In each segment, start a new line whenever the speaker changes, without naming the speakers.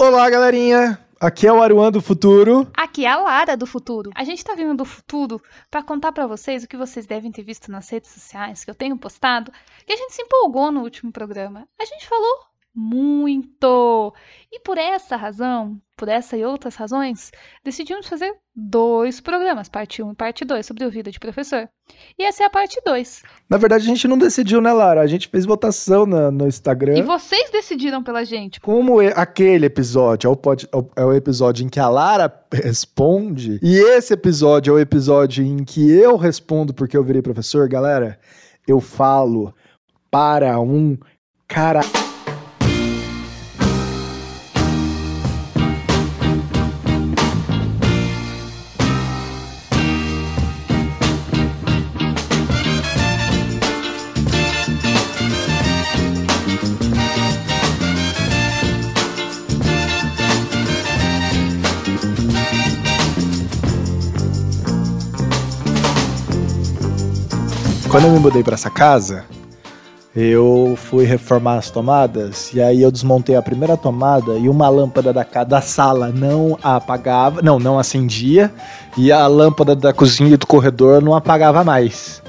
Olá, galerinha! Aqui é o Aruan do Futuro.
Aqui é a Lara do Futuro. A gente tá vindo do futuro para contar para vocês o que vocês devem ter visto nas redes sociais, que eu tenho postado, que a gente se empolgou no último programa. A gente falou muito! E por essa razão, por essa e outras razões, decidimos fazer dois programas, parte 1 e parte 2, sobre o vida de professor. E essa é a parte 2.
Na verdade, a gente não decidiu, né, Lara? A gente fez votação na- no Instagram.
E vocês decidiram pela gente.
Como é aquele episódio é o, pod- é o episódio em que a Lara responde, e esse episódio é o episódio em que eu respondo porque eu virei professor, galera, eu falo para um cara. Quando eu me mudei para essa casa, eu fui reformar as tomadas e aí eu desmontei a primeira tomada e uma lâmpada da, da sala não apagava, não, não acendia e a lâmpada da cozinha e do corredor não apagava mais.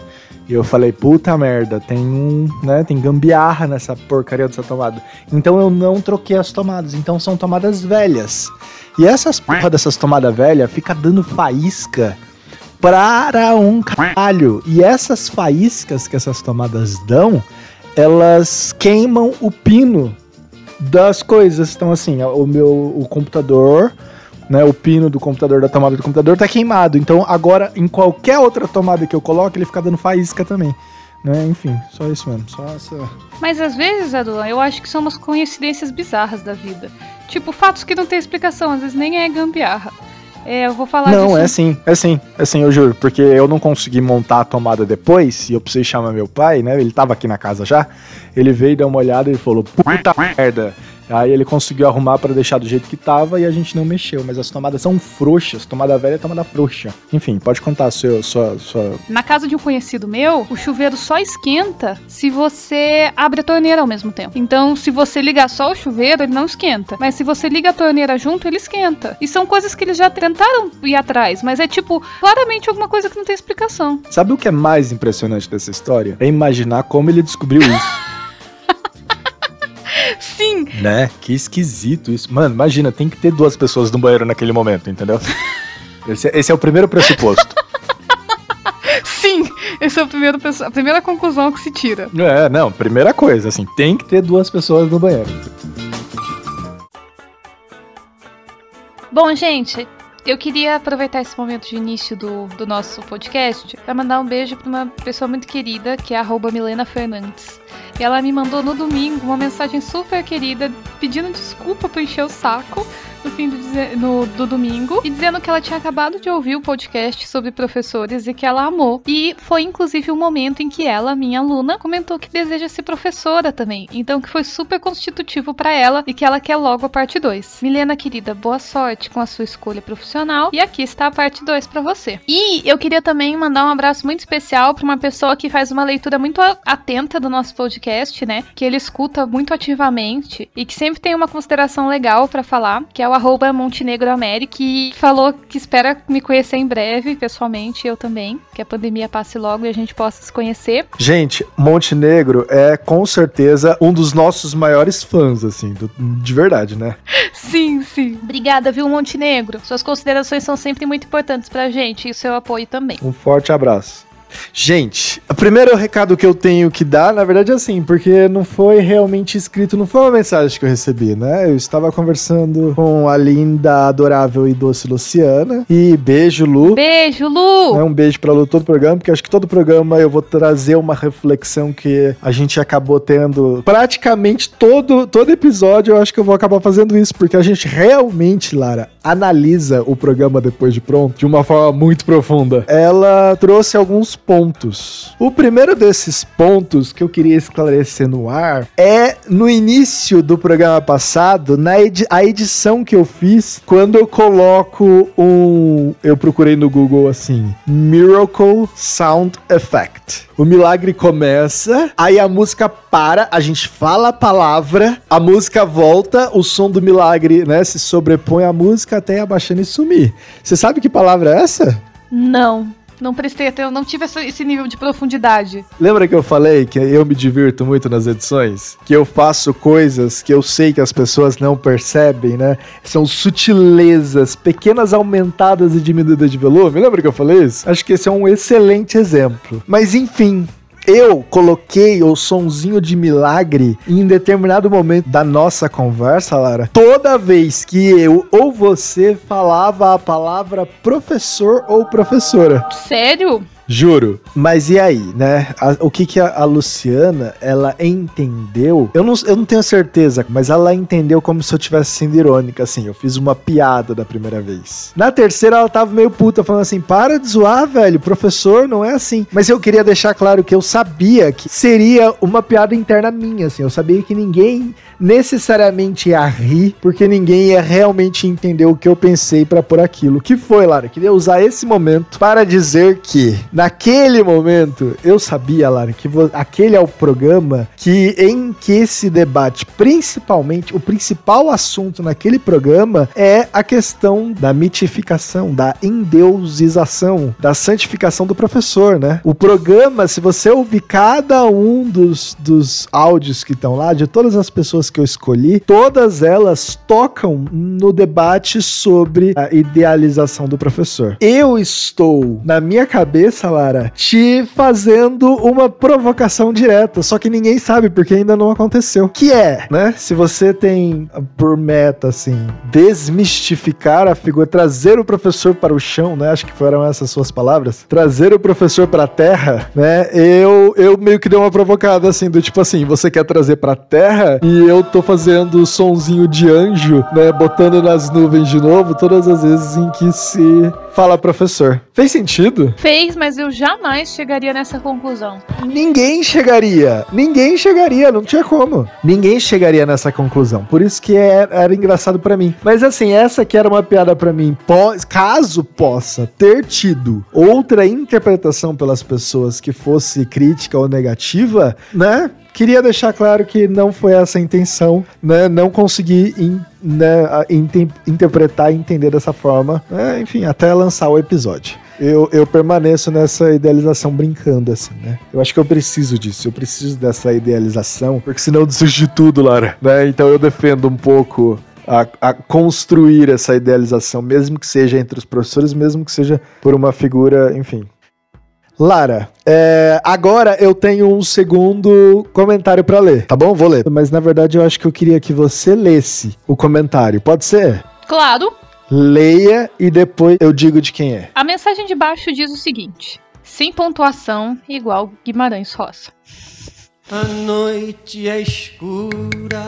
E eu falei, puta merda, tem um, né, tem gambiarra nessa porcaria dessa tomada. Então eu não troquei as tomadas, então são tomadas velhas. E essas porra dessas tomadas velhas fica dando faísca para um caralho. E essas faíscas que essas tomadas dão, elas queimam o pino das coisas. Então, assim, o meu o computador, né, o pino do computador, da tomada do computador tá queimado. Então, agora, em qualquer outra tomada que eu coloque, ele fica dando faísca também. Né? Enfim, só isso mesmo. Só essa...
Mas às vezes, Adulan, eu acho que são umas coincidências bizarras da vida. Tipo, fatos que não tem explicação, às vezes nem é gambiarra. É, eu vou falar
Não,
disso.
é sim, é sim, é sim, eu juro. Porque eu não consegui montar a tomada depois e eu precisei chamar meu pai, né? Ele tava aqui na casa já. Ele veio dar uma olhada e falou: puta merda. Aí ele conseguiu arrumar pra deixar do jeito que tava e a gente não mexeu. Mas as tomadas são frouxas. Tomada velha é tomada frouxa. Enfim, pode contar seu, sua, sua.
Na casa de um conhecido meu, o chuveiro só esquenta se você abre a torneira ao mesmo tempo. Então, se você ligar só o chuveiro, ele não esquenta. Mas se você liga a torneira junto, ele esquenta. E são coisas que eles já tentaram ir atrás, mas é tipo, claramente alguma coisa que não tem explicação.
Sabe o que é mais impressionante dessa história? É imaginar como ele descobriu isso.
Sim,
Né? Que esquisito isso. Mano, imagina, tem que ter duas pessoas no banheiro naquele momento, entendeu? Esse, esse é o primeiro pressuposto.
sim, essa é a primeira, a primeira conclusão que se tira.
É, não, primeira coisa, assim, tem que ter duas pessoas no banheiro.
Bom, gente, eu queria aproveitar esse momento de início do, do nosso podcast para mandar um beijo para uma pessoa muito querida, que é Milena Fernandes. E ela me mandou no domingo uma mensagem super querida pedindo desculpa por encher o saco no fim do, no- do domingo e dizendo que ela tinha acabado de ouvir o podcast sobre professores e que ela amou. E foi inclusive o momento em que ela, minha aluna, comentou que deseja ser professora também. Então que foi super constitutivo para ela e que ela quer logo a parte 2. Milena querida, boa sorte com a sua escolha profissional e aqui está a parte 2 para você. E eu queria também mandar um abraço muito especial para uma pessoa que faz uma leitura muito atenta do nosso podcast, né? Que ele escuta muito ativamente e que sempre tem uma consideração legal para falar, que é o arroba que falou que espera me conhecer em breve, pessoalmente, eu também, que a pandemia passe logo e a gente possa se conhecer.
Gente, Montenegro é com certeza um dos nossos maiores fãs, assim, do- de verdade, né?
Sim, sim. Obrigada, viu, Montenegro? Suas considerações são sempre muito importantes pra gente e o seu apoio também.
Um forte abraço. Gente, o primeiro recado que eu tenho que dar, na verdade, é assim, porque não foi realmente escrito, não foi uma mensagem que eu recebi, né? Eu estava conversando com a linda, adorável e doce Luciana. E beijo, Lu.
Beijo, Lu!
Né, Um beijo pra Lu todo o programa, porque acho que todo programa eu vou trazer uma reflexão que a gente acabou tendo praticamente todo, todo episódio. Eu acho que eu vou acabar fazendo isso, porque a gente realmente, Lara, analisa o programa depois de pronto de uma forma muito profunda. Ela trouxe alguns pontos. O primeiro desses pontos que eu queria esclarecer no ar é no início do programa passado, na edi a edição que eu fiz, quando eu coloco um. Eu procurei no Google assim: Miracle Sound Effect. O milagre começa, aí a música para, a gente fala a palavra, a música volta, o som do milagre, né, se sobrepõe à música até abaixando e sumir. Você sabe que palavra é essa?
Não. Não prestei até, não tive esse nível de profundidade.
Lembra que eu falei que eu me divirto muito nas edições? Que eu faço coisas que eu sei que as pessoas não percebem, né? São sutilezas, pequenas aumentadas e diminuídas de volume. Lembra que eu falei isso? Acho que esse é um excelente exemplo. Mas enfim, eu coloquei o sonzinho de milagre em determinado momento da nossa conversa, Lara. Toda vez que eu ou você falava a palavra professor ou professora.
Sério?
Juro. Mas e aí, né? A, o que que a, a, Luciana, ela entendeu? Eu não, eu não tenho certeza, mas ela entendeu como se eu tivesse sendo irônica, assim. Eu fiz uma piada da primeira vez. Na terceira, ela tava meio puta, falando assim: para de zoar, velho. Professor, não é assim. Mas eu queria deixar claro que eu sabia que seria uma piada interna minha, assim. Eu sabia que ninguém necessariamente ia rir, porque ninguém ia realmente entender o que eu pensei para por aquilo. Que foi, Lara? Queria usar esse momento para dizer que Naquele momento, eu sabia, Lara, que aquele é o programa que em que se debate principalmente o principal assunto naquele programa é a questão da mitificação, da endeusização, da santificação do professor, né? O programa, se você ouvir cada um dos, dos áudios que estão lá, de todas as pessoas que eu escolhi, todas elas tocam no debate sobre a idealização do professor. Eu estou, na minha cabeça, Lara, te fazendo uma provocação direta, só que ninguém sabe porque ainda não aconteceu. Que é, né? Se você tem por meta, assim, desmistificar a figura, trazer o professor para o chão, né? Acho que foram essas suas palavras. Trazer o professor para a terra, né? Eu, eu meio que dei uma provocada, assim, do tipo assim, você quer trazer para a terra e eu tô fazendo sonzinho de anjo, né? Botando nas nuvens de novo todas as vezes em que se fala professor. Fez sentido?
Fez, mas eu jamais chegaria nessa conclusão.
Ninguém chegaria. Ninguém chegaria, não tinha como. Ninguém chegaria nessa conclusão. Por isso que era, é, era engraçado para mim. Mas assim, essa que era uma piada para mim, caso possa ter tido outra interpretação pelas pessoas que fosse crítica ou negativa, né? Queria deixar claro que não foi essa a intenção, né? Não consegui in, né, interpretar e entender dessa forma, né? enfim, até lançar o episódio eu, eu permaneço nessa idealização brincando, assim, né? Eu acho que eu preciso disso, eu preciso dessa idealização, porque senão surge tudo, Lara, né? Então eu defendo um pouco a, a, construir essa idealização, mesmo que seja entre os professores, mesmo que seja por uma figura, enfim. Lara, é, agora eu tenho um segundo comentário para ler, tá bom? Vou ler. Mas na verdade eu acho que eu queria que você lesse o comentário, pode ser?
Claro
leia e depois eu digo de quem é.
A mensagem de baixo diz o seguinte: sem pontuação igual Guimarães Roça.
A noite é escura.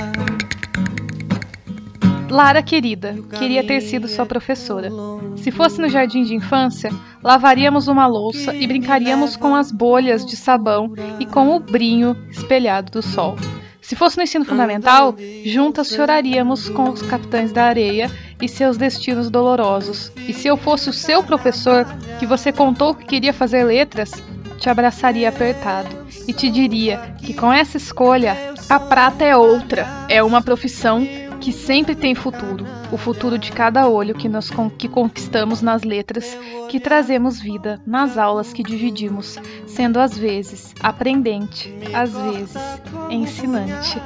Lara querida, queria ter sido sua professora. Se fosse no jardim de infância, lavaríamos uma louça e brincaríamos com as bolhas de sabão e com o brinho espelhado do sol. Se fosse no ensino fundamental, juntas choraríamos com os capitães da areia e seus destinos dolorosos. E se eu fosse o seu professor, que você contou que queria fazer letras, te abraçaria apertado e te diria que com essa escolha, a prata é outra, é uma profissão que sempre tem futuro, o futuro de cada olho que nós que conquistamos nas letras, que trazemos vida nas aulas que dividimos, sendo às vezes aprendente, às vezes ensinante.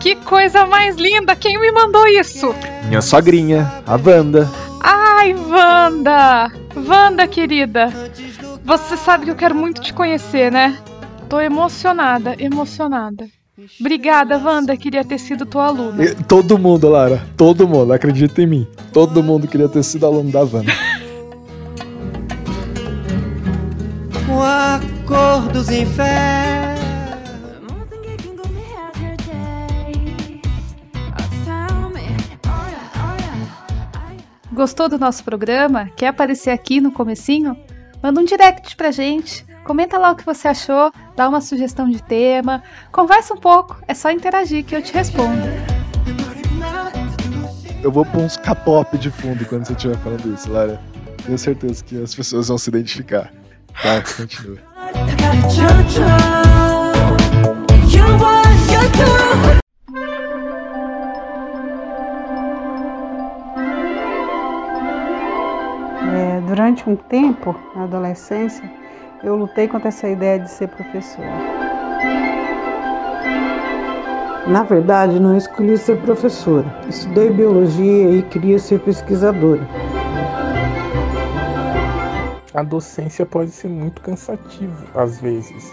Que coisa mais linda! Quem me mandou isso?
Minha sogrinha, a Wanda.
Ai, Wanda! Wanda, querida! Você sabe que eu quero muito te conhecer, né? Tô emocionada, emocionada. Obrigada, Wanda. Queria ter sido tua aluna.
todo mundo, Lara. Todo mundo. Acredita em mim. Todo mundo queria ter sido aluno da Wanda.
Com a cor dos infernos.
Gostou do nosso programa? Quer aparecer aqui no comecinho? Manda um direct pra gente
Comenta lá o que você achou, dá uma sugestão de tema, conversa um pouco, é só interagir que eu te respondo.
Eu vou pôr uns K-pop de fundo quando você estiver falando isso, Lara. Tenho certeza que as pessoas vão se identificar. Tá, continua.
É, durante um tempo, na adolescência, eu lutei contra essa ideia de ser professora. Na verdade, não escolhi ser professora. Estudei biologia e queria ser pesquisadora.
A docência pode ser muito cansativa às vezes.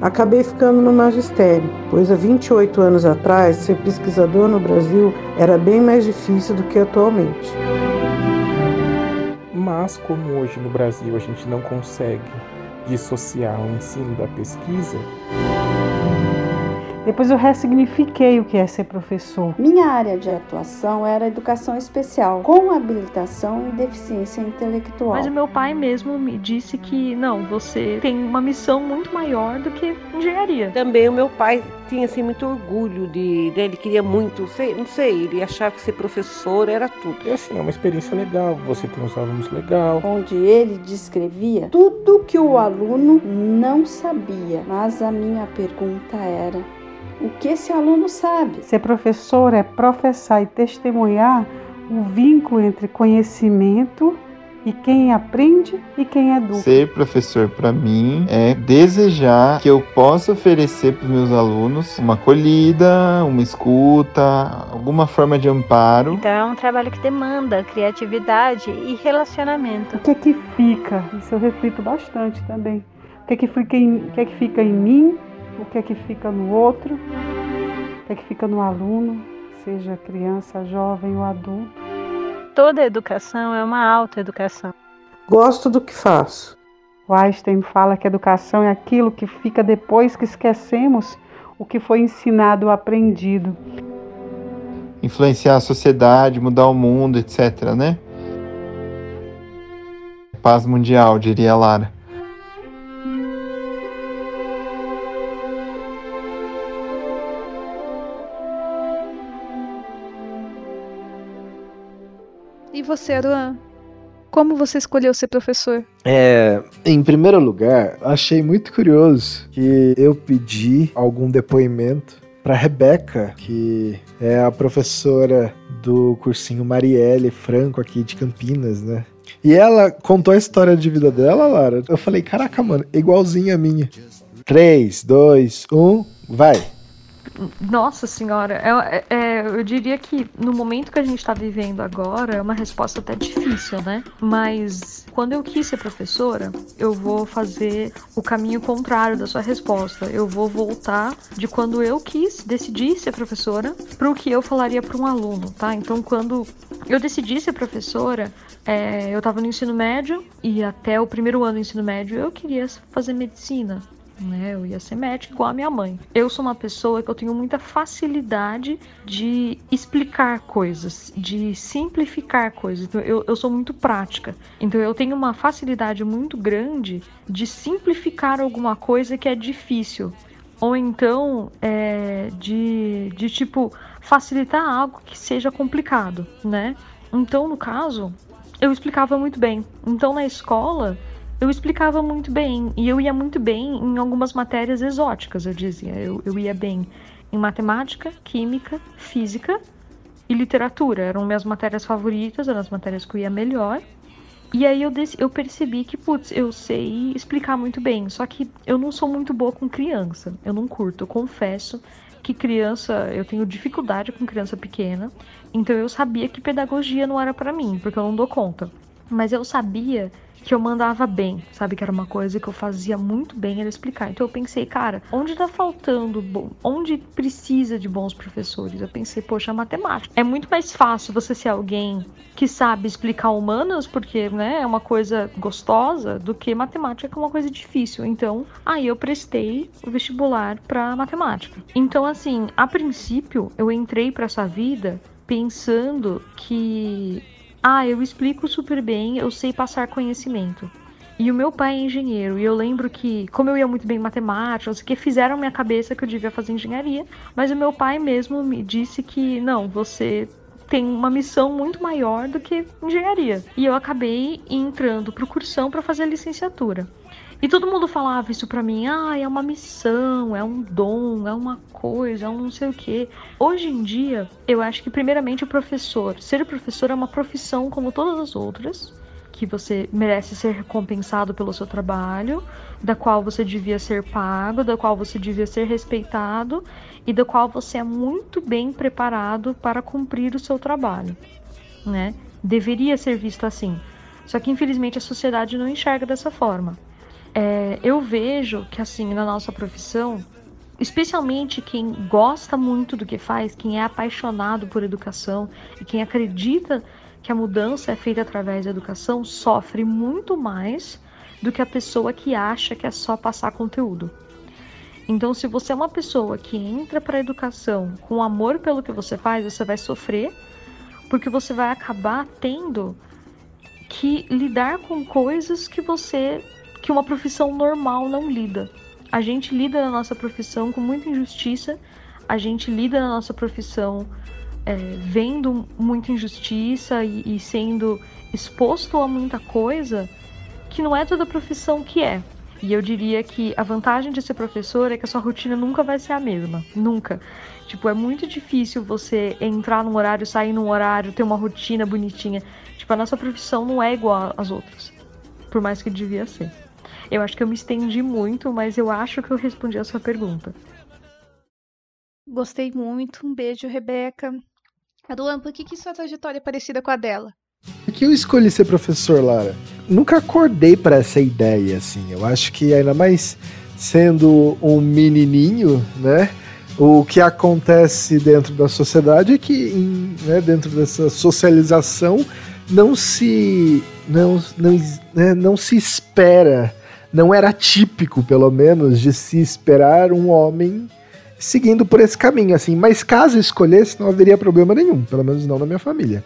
Acabei ficando no magistério, pois há 28 anos atrás, ser pesquisador no Brasil era bem mais difícil do que atualmente.
Mas, como hoje no Brasil a gente não consegue dissociar o ensino da pesquisa,
depois eu ressignifiquei o que é ser professor.
Minha área de atuação era educação especial, com habilitação e deficiência intelectual.
Mas o meu pai mesmo me disse que não, você tem uma missão muito maior do que engenharia.
Também o meu pai tinha assim muito orgulho de, né, ele queria muito, sei, não sei, ele achava que ser professor era tudo.
E assim, é uma experiência legal, você tem uns alunos legal.
Onde ele descrevia tudo que o aluno não sabia, mas a minha pergunta era o que esse aluno sabe.
Ser professor é professar e testemunhar o vínculo entre conhecimento e quem aprende e quem educa.
Ser professor para mim é desejar que eu possa oferecer para os meus alunos uma acolhida, uma escuta, alguma forma de amparo.
Então é um trabalho que demanda criatividade e relacionamento.
O que é que fica? Isso eu reflito bastante também. O que é que fica em, o que é que fica em mim o que é que fica no outro, o que é que fica no aluno, seja criança, jovem ou adulto.
Toda educação é uma autoeducação.
Gosto do que faço. O Einstein fala que educação é aquilo que fica depois que esquecemos o que foi ensinado ou aprendido.
Influenciar a sociedade, mudar o mundo, etc, né? Paz mundial, diria Lara.
Você, Aruan? Como você escolheu ser professor?
É, em primeiro lugar, achei muito curioso que eu pedi algum depoimento para Rebeca, que é a professora do cursinho Marielle Franco aqui de Campinas, né? E ela contou a história de vida dela, Lara. Eu falei, caraca, mano, igualzinha a minha. 3, 2, 1, vai.
Nossa senhora, é, é, eu diria que no momento que a gente está vivendo agora é uma resposta até difícil, né? Mas quando eu quis ser professora, eu vou fazer o caminho contrário da sua resposta. Eu vou voltar de quando eu quis decidir ser professora para o que eu falaria para um aluno, tá? Então, quando eu decidi ser professora, é, eu estava no ensino médio e até o primeiro ano do ensino médio eu queria fazer medicina né? Eu ia ser médica igual a minha mãe. Eu sou uma pessoa que eu tenho muita facilidade de explicar coisas, de simplificar coisas. Então, eu, eu sou muito prática. Então eu tenho uma facilidade muito grande de simplificar alguma coisa que é difícil. Ou então é, de, de tipo facilitar algo que seja complicado, né? Então, no caso, eu explicava muito bem. Então, na escola, eu explicava muito bem. E eu ia muito bem em algumas matérias exóticas, eu dizia. Eu, eu ia bem em matemática, química, física e literatura. Eram minhas matérias favoritas, eram as matérias que eu ia melhor. E aí eu, eu percebi que, putz, eu sei explicar muito bem. Só que eu não sou muito boa com criança. Eu não curto, eu confesso que criança, eu tenho dificuldade com criança pequena. Então eu sabia que pedagogia não era para mim, porque eu não dou conta. Mas eu sabia que eu mandava bem, sabe? Que era uma coisa que eu fazia muito bem era explicar. Então eu pensei, cara, onde tá faltando, bom, onde precisa de bons professores? Eu pensei, poxa, matemática. É muito mais fácil você ser alguém que sabe explicar humanas, porque, né, é uma coisa gostosa, do que matemática, que é uma coisa difícil. Então, aí eu prestei o vestibular para matemática. Então, assim, a princípio, eu entrei para essa vida pensando que ah, eu explico super bem, eu sei passar conhecimento. E o meu pai é engenheiro. E eu lembro que, como eu ia muito bem em matemática, não sei o que, fizeram minha cabeça que eu devia fazer engenharia. Mas o meu pai mesmo me disse que, não, você tem uma missão muito maior do que engenharia. E eu acabei entrando pro cursão para fazer a licenciatura. E todo mundo falava isso pra mim, ah, é uma missão, é um dom, é uma coisa, é um não sei o quê. Hoje em dia, eu acho que primeiramente o professor, ser professor é uma profissão como todas as outras que você merece ser recompensado pelo seu trabalho, da qual você devia ser pago, da qual você devia ser respeitado e da qual você é muito bem preparado para cumprir o seu trabalho, né? Deveria ser visto assim. Só que infelizmente a sociedade não enxerga dessa forma. É, eu vejo que assim na nossa profissão, especialmente quem gosta muito do que faz, quem é apaixonado por educação e quem acredita que a mudança é feita através da educação sofre muito mais do que a pessoa que acha que é só passar conteúdo. Então, se você é uma pessoa que entra para a educação com amor pelo que você faz, você vai sofrer, porque você vai acabar tendo que lidar com coisas que você que uma profissão normal não lida. A gente lida na nossa profissão com muita injustiça, a gente lida na nossa profissão é, vendo muita injustiça e, e sendo exposto a muita coisa que não é toda profissão que é. E eu diria que a vantagem de ser professor é que a sua rotina nunca vai ser a mesma. Nunca. Tipo, é muito difícil você entrar num horário, sair num horário, ter uma rotina bonitinha. Tipo, a nossa profissão não é igual às outras. Por mais que devia ser. Eu acho que eu me estendi muito, mas eu acho que eu respondi a sua pergunta.
Gostei muito. Um beijo, Rebeca. Aduan, por que, que sua trajetória é parecida com a dela?
Por que eu escolhi ser professor, Lara? Nunca acordei para essa ideia, assim. Eu acho que ainda mais sendo um menininho, né? O que acontece dentro da sociedade é que, em, né, dentro dessa socialização, não se não, não, né, não se espera, não era típico, pelo menos, de se esperar um homem seguindo por esse caminho, assim. Mas caso escolhesse, não haveria problema nenhum, pelo menos não na minha família.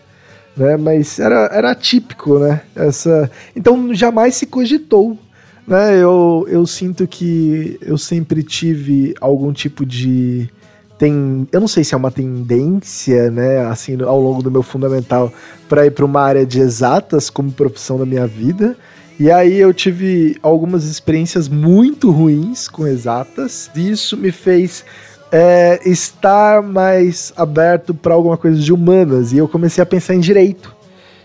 Né? Mas era, era típico, né? Essa... Então jamais se cogitou. Né? Eu, eu sinto que eu sempre tive algum tipo de. Tem, eu não sei se é uma tendência, né, assim, ao longo do meu fundamental para ir para uma área de exatas como profissão da minha vida, e aí eu tive algumas experiências muito ruins com exatas. E isso me fez é, estar mais aberto para alguma coisa de humanas. E eu comecei a pensar em direito.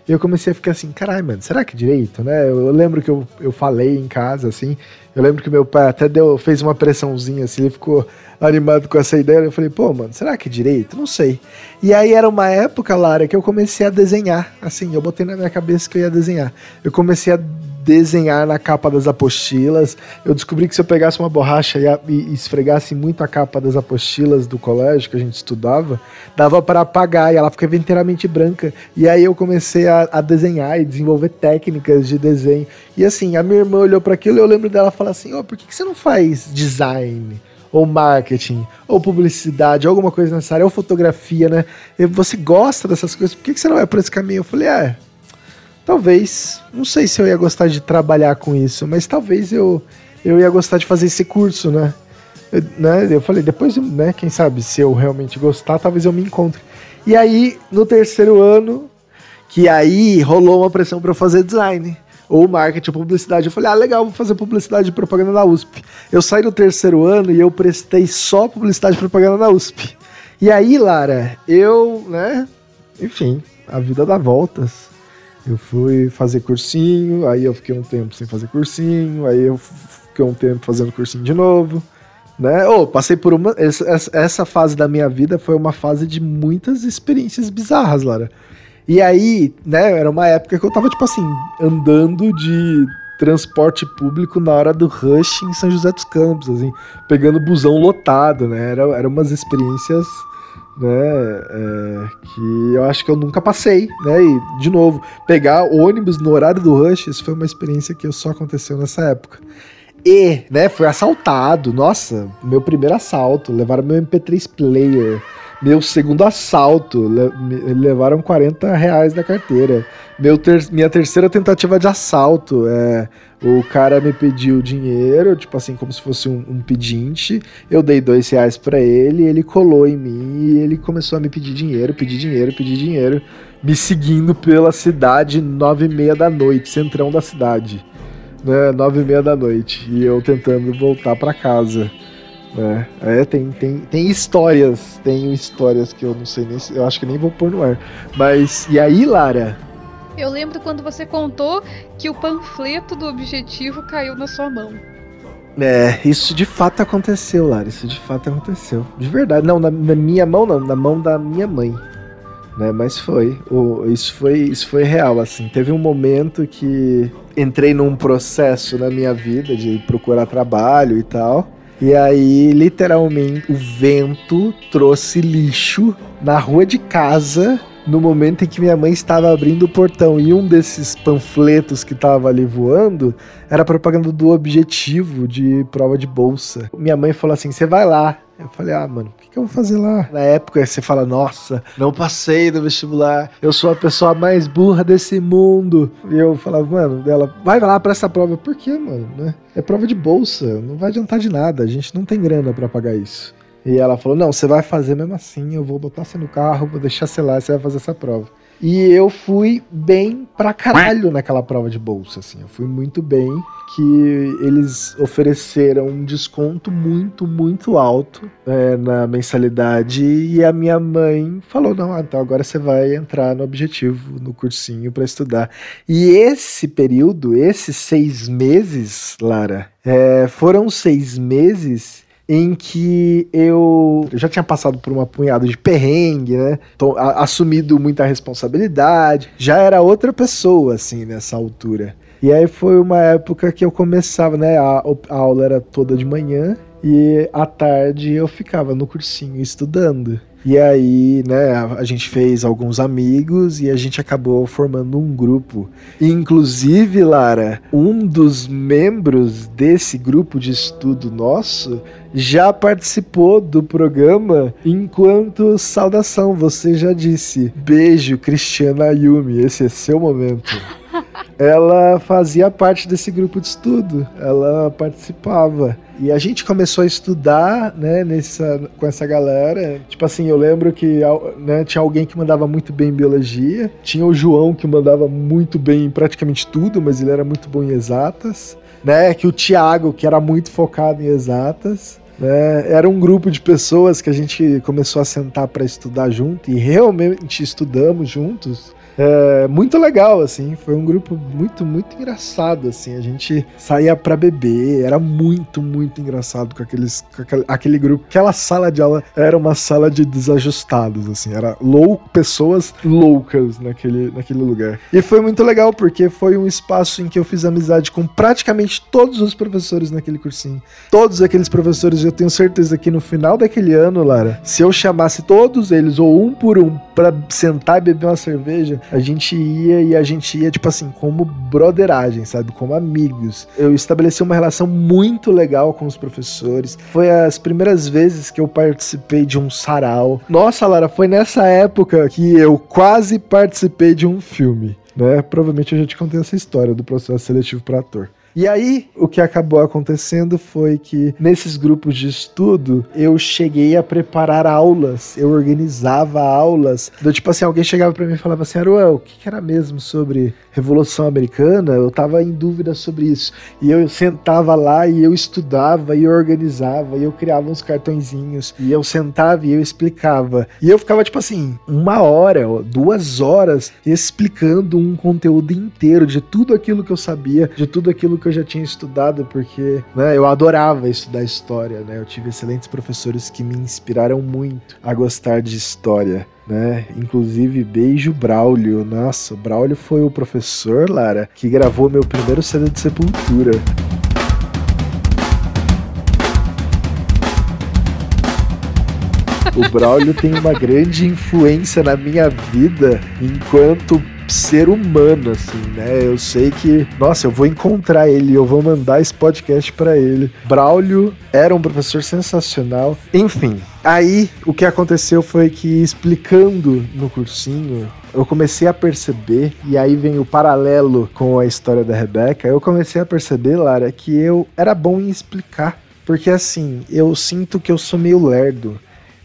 E eu comecei a ficar assim, caralho, mano, será que direito, né? Eu, eu, lembro que eu, eu falei em casa, assim. Eu lembro que meu pai até deu, fez uma pressãozinha, assim, ele ficou animado com essa ideia. Eu falei, pô, mano, será que direito? Não sei. E aí era uma época, Lara, que eu comecei a desenhar. Assim, eu botei na minha cabeça que eu ia desenhar. Eu comecei a desenhar na capa das apostilas. Eu descobri que se eu pegasse uma borracha e, esfregasse muito a capa das apostilas do colégio que a gente estudava, dava para apagar e ela ficava inteiramente branca. E aí eu comecei a, a desenhar e desenvolver técnicas de desenho. E assim, a minha irmã olhou para aquilo e eu lembro dela falar assim: oh, por que, que você não faz design? ou marketing, ou publicidade, alguma coisa nessa área, ou fotografia, né? E você gosta dessas coisas, por que você não vai por esse caminho? Eu falei, é, Talvez, não sei se eu ia gostar de trabalhar com isso, mas talvez eu, eu ia gostar de fazer esse curso, né? Eu, né? eu falei, depois, né, quem sabe, se eu realmente gostar, talvez eu me encontre. E aí, no terceiro ano, que aí rolou uma pressão para eu fazer design ou marketing ou publicidade. Eu falei, ah, legal, vou fazer publicidade e propaganda na USP. Eu saí do terceiro ano e eu prestei só publicidade e propaganda na USP. E aí, Lara, eu, né, enfim, a vida dá voltas. Eu fui fazer cursinho, aí eu fiquei um tempo sem fazer cursinho, aí eu fiquei um tempo fazendo cursinho de novo, né? Oh, passei por uma. Essa, essa fase da minha vida foi uma fase de muitas experiências bizarras, Lara. E aí, né, era uma época que eu tava, tipo assim, andando de transporte público na hora do rush em São José dos Campos, assim, pegando busão lotado, né? Era, era umas experiências né? É, que eu acho que eu nunca passei, né? E, de novo, pegar ônibus no horário do rush, isso foi uma experiência que só aconteceu nessa época. E, né, foi assaltado, nossa, meu primeiro assalto, levaram meu MP3 player, Meu segundo assalto, le levaram 40 reais da carteira. Meu ter minha terceira tentativa de assalto, é, o cara me pediu dinheiro, tipo assim, como se fosse um, um pedinte. Eu dei dois reais para ele, ele colou em mim e ele começou a me pedir dinheiro, pedir dinheiro, pedir dinheiro, me seguindo pela cidade nove e meia da noite, centrão da cidade, né, nove e meia da noite, e eu tentando voltar para casa. É, é, tem, tem, tem histórias, tem histórias que eu não sei nem eu acho que nem vou pôr no ar. Mas, e aí, Lara?
Eu lembro quando você contou que o panfleto do objetivo caiu na sua mão.
É, isso de fato aconteceu, Lara, isso de fato aconteceu. De verdade, não, na, na minha mão não, na mão da minha mãe. Né, mas foi, o, isso foi, isso foi real, assim. Teve um momento que entrei num processo na minha vida de procurar trabalho e tal. E aí, literalmente, o vento trouxe lixo na rua de casa no momento em que minha mãe estava abrindo o portão. E um desses panfletos que estava ali voando era propaganda do objetivo de prova de bolsa. Minha mãe falou assim: você vai lá. Eu falei, ah, mano, o que, que, eu vou fazer lá? Na época você fala, nossa, não passei no vestibular, eu sou a pessoa mais burra desse mundo. E eu falava, mano, dela, vai lá pra essa prova. Por quê, mano? Né? É prova de bolsa, não vai adiantar de nada, a gente não tem grana para pagar isso. E ela falou, não, você vai fazer mesmo assim, eu vou botar você no carro, vou deixar você lá, você vai fazer essa prova. E eu fui bem pra caralho naquela prova de bolsa, assim. Eu fui muito bem, que eles ofereceram um desconto muito, muito alto é, na mensalidade. E a minha mãe falou: não, então agora você vai entrar no objetivo, no cursinho para estudar. E esse período, esses seis meses, Lara, é, foram seis meses em que eu, já tinha passado por uma punhada de perrengue, né? Tô, a, assumido muita responsabilidade, já era outra pessoa, assim, nessa altura. E aí foi uma época que eu começava, né? A, a aula era toda de manhã e à tarde eu ficava no cursinho estudando. E aí, né, a gente fez alguns amigos e a gente acabou formando um grupo. Inclusive, Lara, um dos membros desse grupo de estudo nosso já participou do programa enquanto saudação. Você já disse. Beijo, Cristiana Ayumi. Esse é seu momento. Ela fazia parte desse grupo de estudo. Ela participava. E a gente começou a estudar, né, nessa, com essa galera. Tipo assim, eu lembro que né, tinha alguém que mandava muito bem em biologia, tinha o João que mandava muito bem em praticamente tudo, mas ele era muito bom em exatas, né? Que o Tiago, que era muito focado em exatas. Né, era um grupo de pessoas que a gente começou a sentar para estudar junto e realmente estudamos juntos. É, muito legal, assim. Foi um grupo muito, muito engraçado, assim. A gente saía para beber, era muito, muito engraçado com, aqueles, com aquele, aquele, grupo. Aquela sala de aula era uma sala de desajustados, assim. Era louco, pessoas loucas naquele, naquele lugar. E foi muito legal, porque foi um espaço em que eu fiz amizade com praticamente todos os professores naquele cursinho. Todos aqueles professores, eu tenho certeza que no final daquele ano, Lara, se eu chamasse todos eles, ou um por um, para sentar e beber uma cerveja, a gente ia e a gente ia, tipo assim, como broderagem, sabe? Como amigos. Eu estabeleci uma relação muito legal com os professores. Foi as primeiras vezes que eu participei de um sarau. Nossa, Lara, foi nessa época que eu quase participei de um filme. Né? Provavelmente eu já te contei essa história do processo seletivo para ator. E aí, o que acabou acontecendo foi que nesses grupos de estudo, eu cheguei a preparar aulas, eu organizava aulas. Do, tipo assim, alguém chegava para mim e falava assim: Aruel, o que, que era mesmo sobre Revolução Americana? Eu tava em dúvida sobre isso. E eu sentava lá e eu estudava e eu organizava e eu criava uns cartõezinhos e eu sentava e eu explicava. E eu ficava, tipo assim, uma hora, duas horas explicando um conteúdo inteiro de tudo aquilo que eu sabia, de tudo aquilo que eu já tinha estudado, porque né, eu adorava estudar história, né? Eu tive excelentes professores que me inspiraram muito a gostar de história. Né? Inclusive, beijo Braulio. Nossa, Braulio foi o professor, Lara, que gravou meu primeiro CD de Sepultura. O Braulio tem uma grande influência na minha vida enquanto ser humano, assim, né? Eu sei que, nossa, eu vou encontrar ele, eu vou mandar esse podcast para ele. Braulio era um professor sensacional. Enfim, aí o que aconteceu foi que explicando no cursinho, eu comecei a perceber, e aí vem o paralelo com a história da Rebeca, eu comecei a perceber, Lara, que eu era bom em explicar. Porque assim, eu sinto que eu sou meio lerdo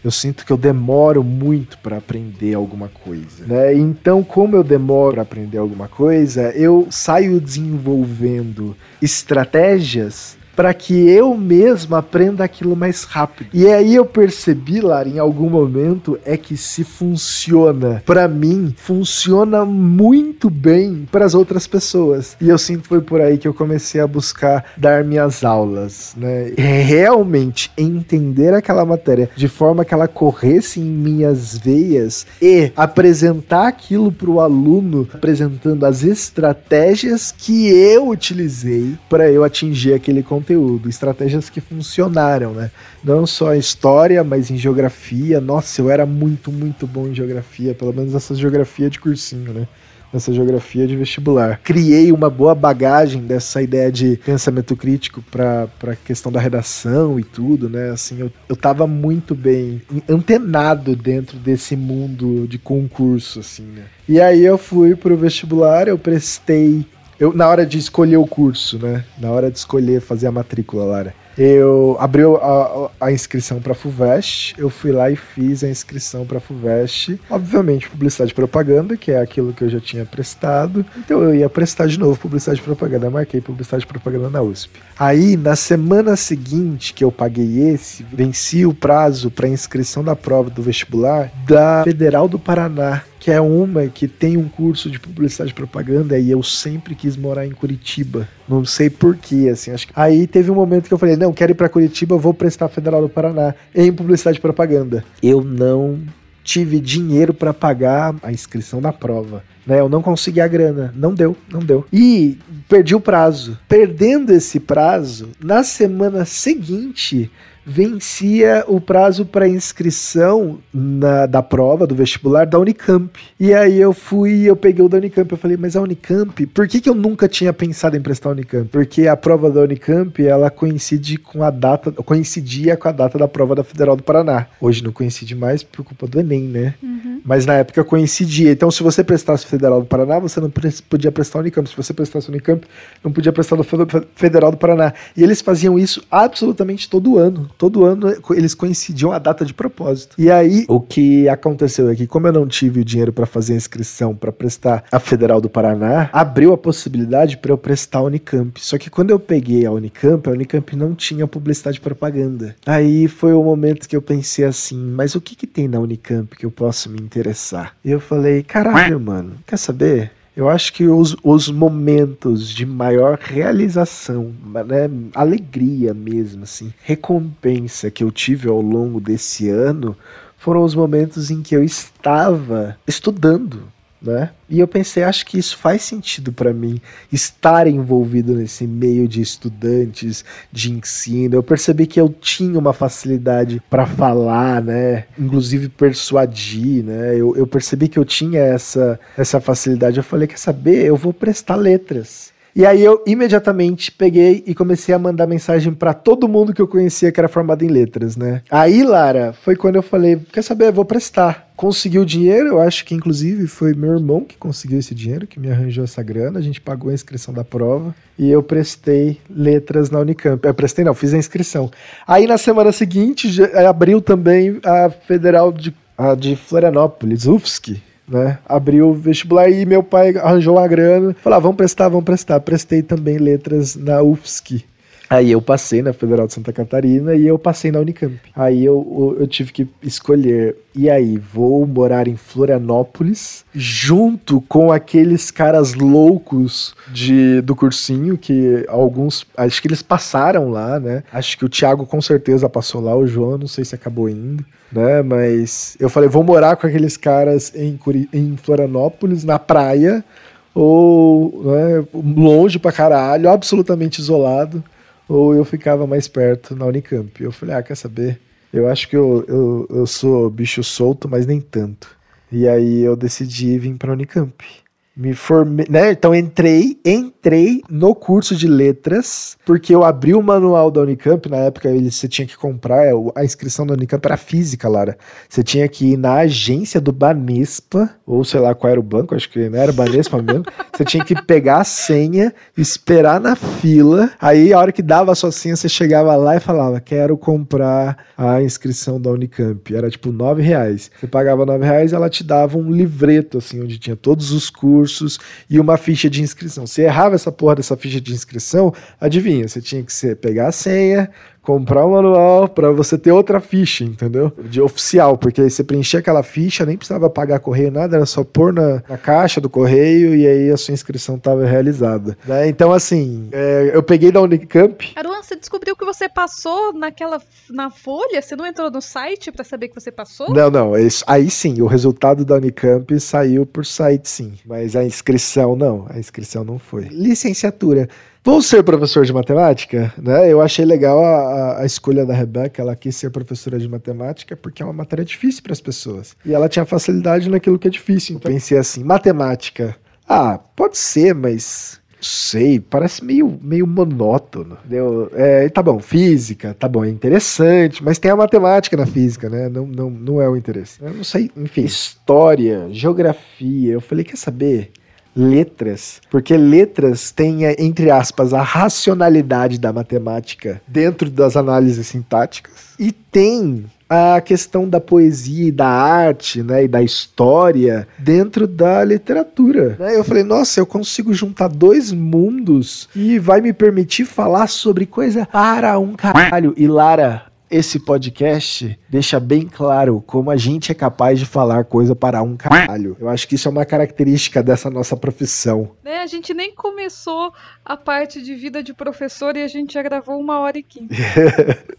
eu sinto que eu demoro muito para aprender alguma coisa, né? Então, como eu demoro para aprender alguma coisa, eu saio desenvolvendo estratégias para que eu mesmo aprenda aquilo mais rápido. E aí eu percebi, Lara, em algum momento, é que se funciona para mim, funciona muito bem para as outras pessoas. E eu sinto que foi por aí que eu comecei a buscar dar minhas aulas, né? Realmente entender aquela matéria de forma que ela corresse em minhas veias e apresentar aquilo para o aluno, apresentando as estratégias que eu utilizei para eu atingir aquele conteúdo conteúdo, estratégias que funcionaram, né? Não só em história, mas em geografia. Nossa, eu era muito, muito bom em geografia, pelo menos essa geografia de cursinho, né? Nessa geografia de vestibular. Criei uma boa bagagem dessa ideia de pensamento crítico para a questão da redação e tudo, né? Assim, eu, eu tava muito bem antenado dentro desse mundo de concurso, assim, né? E aí eu fui pro vestibular, eu prestei eu, na hora de escolher o curso, né? Na hora de escolher fazer a matrícula, Lara. Eu abri a, a inscrição para FUVEST, eu fui lá e fiz a inscrição para FUVEST. Obviamente, publicidade e propaganda, que é aquilo que eu já tinha prestado. Então eu ia prestar de novo publicidade e propaganda. Eu marquei publicidade e propaganda na USP. Aí, na semana seguinte que eu paguei esse, venci o prazo para inscrição da prova do vestibular da Federal do Paraná que é uma que tem um curso de publicidade e propaganda e eu sempre quis morar em Curitiba. Não sei porquê, assim. Acho que... Aí teve um momento que eu falei: não, quero ir para Curitiba, vou prestar Federal do Paraná em publicidade e propaganda. Eu não tive dinheiro para pagar a inscrição da prova. Né, eu não consegui a grana, não deu, não deu. E perdi o prazo. Perdendo esse prazo, na semana seguinte, vencia o prazo para inscrição na, da prova do vestibular da Unicamp. E aí eu fui, eu peguei o da Unicamp, eu falei, mas a Unicamp, por que, que eu nunca tinha pensado em prestar a Unicamp? Porque a prova da Unicamp, ela coincide com a data, coincidia com a data da prova da Federal do Paraná. Hoje não coincide mais por culpa do Enem, né? Uhum. Mas na época coincidia. Então, se você prestasse Federal do Paraná, você não podia prestar a Unicamp. Se você prestasse a Unicamp, não podia prestar no Federal do Paraná. E eles faziam isso absolutamente todo ano todo ano eles coincidiam a data de propósito. E aí, o que aconteceu é que, como eu não tive o dinheiro para fazer a inscrição para prestar a Federal do Paraná, abriu a possibilidade para eu prestar a Unicamp. Só que quando eu peguei a Unicamp, a Unicamp não tinha publicidade e propaganda. Aí foi o momento que eu pensei assim, mas o que que tem na Unicamp que eu posso me interessar? E eu falei, caralho, mano, quer saber? Eu acho que os, os momentos de maior realização, né, alegria mesmo, assim, recompensa que eu tive ao longo desse ano foram os momentos em que eu estava estudando, né? E eu pensei, acho que isso faz sentido para mim estar envolvido nesse meio de estudantes, de ensino. Eu percebi que eu tinha uma facilidade para falar, né? Inclusive persuadir, né? Eu, eu percebi que eu tinha essa essa facilidade. Eu falei, quer saber? Eu vou prestar letras. E aí eu imediatamente peguei e comecei a mandar mensagem para todo mundo que eu conhecia que era formado em letras, né? Aí, Lara, foi quando eu falei, quer saber, vou prestar. Consegui o dinheiro, eu acho que inclusive foi meu irmão que conseguiu esse dinheiro, que me arranjou essa grana, a gente pagou a inscrição da prova e eu prestei letras na Unicamp. Eu prestei não, fiz a inscrição. Aí na semana seguinte abriu também a Federal de, a de Florianópolis, UFSC, né? Abriu o vestibular e meu pai arranjou uma grana. Falou, ah, vamos prestar, vamos prestar. Prestei também letras na UFSC. Aí eu passei na Federal de Santa Catarina e eu passei na Unicamp. Aí eu, eu, tive que escolher. E aí, vou morar em Florianópolis junto com aqueles caras loucos de, do cursinho, que alguns. Acho que eles passaram lá, né? Acho que o Thiago com certeza passou lá, o João, não sei se acabou indo, né? Mas eu falei, vou morar com aqueles caras em, em Florianópolis, na praia, ou né, longe pra caralho, absolutamente isolado ou eu ficava mais perto na Unicamp. Eu falei, ah, quer saber? Eu acho que eu, eu, eu sou bicho solto, mas nem tanto. E aí eu decidi vir para Unicamp. Me formei, né? Então entrei, entrei no curso de letras, porque eu abri o manual da Unicamp, na época ele, você tinha que comprar, é, a inscrição da Unicamp era física, Lara. Você tinha que ir na agência do Banespa, ou sei lá qual era o banco, acho que não era Banespa mesmo. Você tinha que pegar a senha, esperar na fila, aí a hora que dava a sua senha, você chegava lá e falava, quero comprar a inscrição da Unicamp. Era tipo nove reais. Você pagava nove reais, ela te dava um livreto, assim, onde tinha todos os cursos, e uma ficha de inscrição. Se errava essa porra dessa ficha de inscrição, adivinha, você tinha que ser, pegar a senha, comprar o manual para você ter outra ficha, entendeu? De oficial, porque aí você preenchia aquela ficha, nem precisava pagar correio, nada, era só pôr na, na caixa do correio e aí a sua inscrição estava realizada. Né? Então, assim, é, eu peguei da Unicamp.
Aruan, você descobriu que você passou naquela na folha? Você não entrou no site para saber que você passou?
Não, não. Isso, aí sim, o resultado da Unicamp saiu por site, sim. Mas a inscrição, não. A inscrição não foi. Licenciatura. Vou ser professor de matemática, né? Eu achei legal a, a, escolha da Rebeca, ela quis ser professora de matemática porque é uma matéria difícil para as pessoas. E ela tinha facilidade naquilo que é difícil. Então pensei assim, matemática. Ah, pode ser, mas sei, parece meio, meio monótono. Entendeu? É, tá bom, física, tá bom, é interessante, mas tem a matemática na física, né? Não, não, não é o interesse. Eu não sei, enfim, história, geografia. Eu falei, quer saber? Letras, porque letras tem, entre aspas, a racionalidade da matemática dentro das análises sintáticas e tem a questão da poesia e da arte, né, e da história dentro da literatura. Né? Eu falei, nossa, eu consigo juntar dois mundos e vai me permitir falar sobre coisa para um caralho. E Lara, esse podcast deixa bem claro como a gente é capaz de falar coisa para um caralho. Eu acho que isso é uma característica dessa nossa profissão.
Né, a gente nem começou a parte de vida de professor e a gente já gravou uma hora e quinze.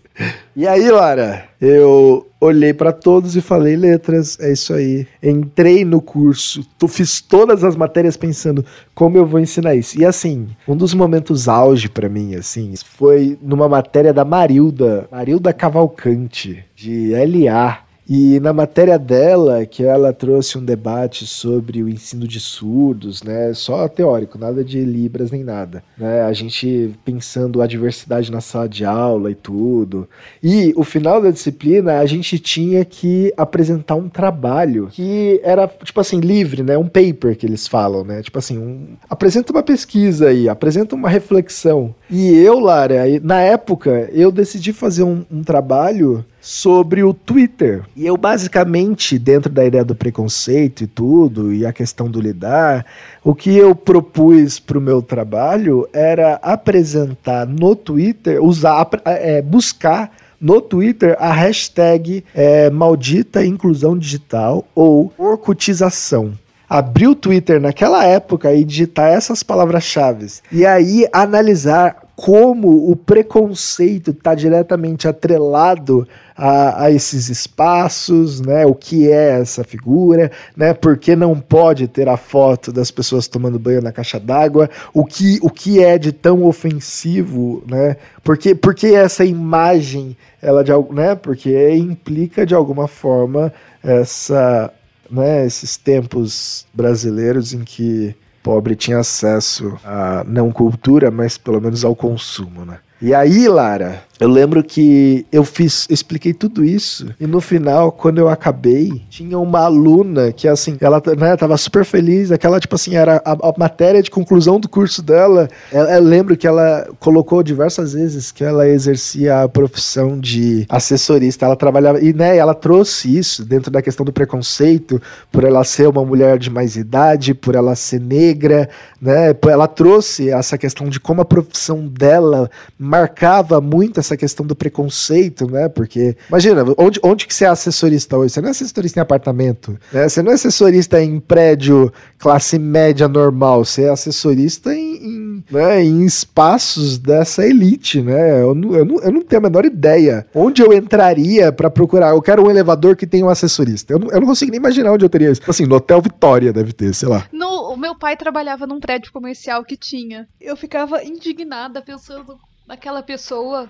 E aí, Lara, eu olhei para todos e falei letras, é isso aí. Entrei no curso, tu fiz todas as matérias pensando como eu vou ensinar isso. E assim, um dos momentos auge para mim, assim, foi numa matéria da Marilda, Marilda Cavalcante, de LA. E na matéria dela, que ela trouxe um debate sobre o ensino de surdos, né? Só teórico, nada de libras nem nada. Né? A gente pensando a diversidade na sala de aula e tudo. E o final da disciplina, a gente tinha que apresentar um trabalho que era, tipo assim, livre, né? Um paper que eles falam, né? Tipo assim, um... apresenta uma pesquisa aí, apresenta uma reflexão. E eu, Lara, na época, eu decidi fazer um, um trabalho sobre o Twitter. E eu basicamente, dentro da ideia do preconceito e tudo, e a questão do lidar, o que eu propus para o meu trabalho era apresentar no Twitter, usar, é, buscar no Twitter a hashtag é, maldita inclusão digital ou orcutização abrir o Twitter naquela época e digitar essas palavras-chave e aí analisar como o preconceito está diretamente atrelado a, a, esses espaços, né? O que é essa figura, né? Por que não pode ter a foto das pessoas tomando banho na caixa d'água? O que, o que é de tão ofensivo, né? Porque, porque essa imagem, ela de né? Porque implica de alguma forma essa, né? Esses tempos brasileiros em que pobre tinha acesso a não cultura, mas pelo menos ao consumo, né? E aí, Lara, eu lembro que eu fiz, eu expliquei tudo isso e no final, quando eu acabei, tinha uma aluna que assim, ela né, tava super feliz, aquela tipo assim, era a, a matéria de conclusão do curso dela. Eu, eu, lembro que ela colocou diversas vezes que ela exercia a profissão de assessorista, ela trabalhava e né, ela trouxe isso dentro da questão do preconceito por ela ser uma mulher de mais idade, por ela ser negra, né? Ela trouxe essa questão de como a profissão dela marcava muito essa questão do preconceito, né? Porque, imagina, onde, onde que você é assessorista hoje? Você não é assessorista em apartamento, né? Você não é assessorista em prédio classe média normal, você é assessorista em, em, né, em espaços dessa elite, né? Eu não, eu, não, eu não tenho a menor ideia onde eu entraria para procurar. Eu quero um elevador que tenha um assessorista. Eu não, eu não consigo nem imaginar onde eu teria isso. Assim, no Hotel Vitória deve ter, sei lá.
No, o meu pai trabalhava num prédio comercial que tinha. Eu ficava indignada pensando naquela pessoa,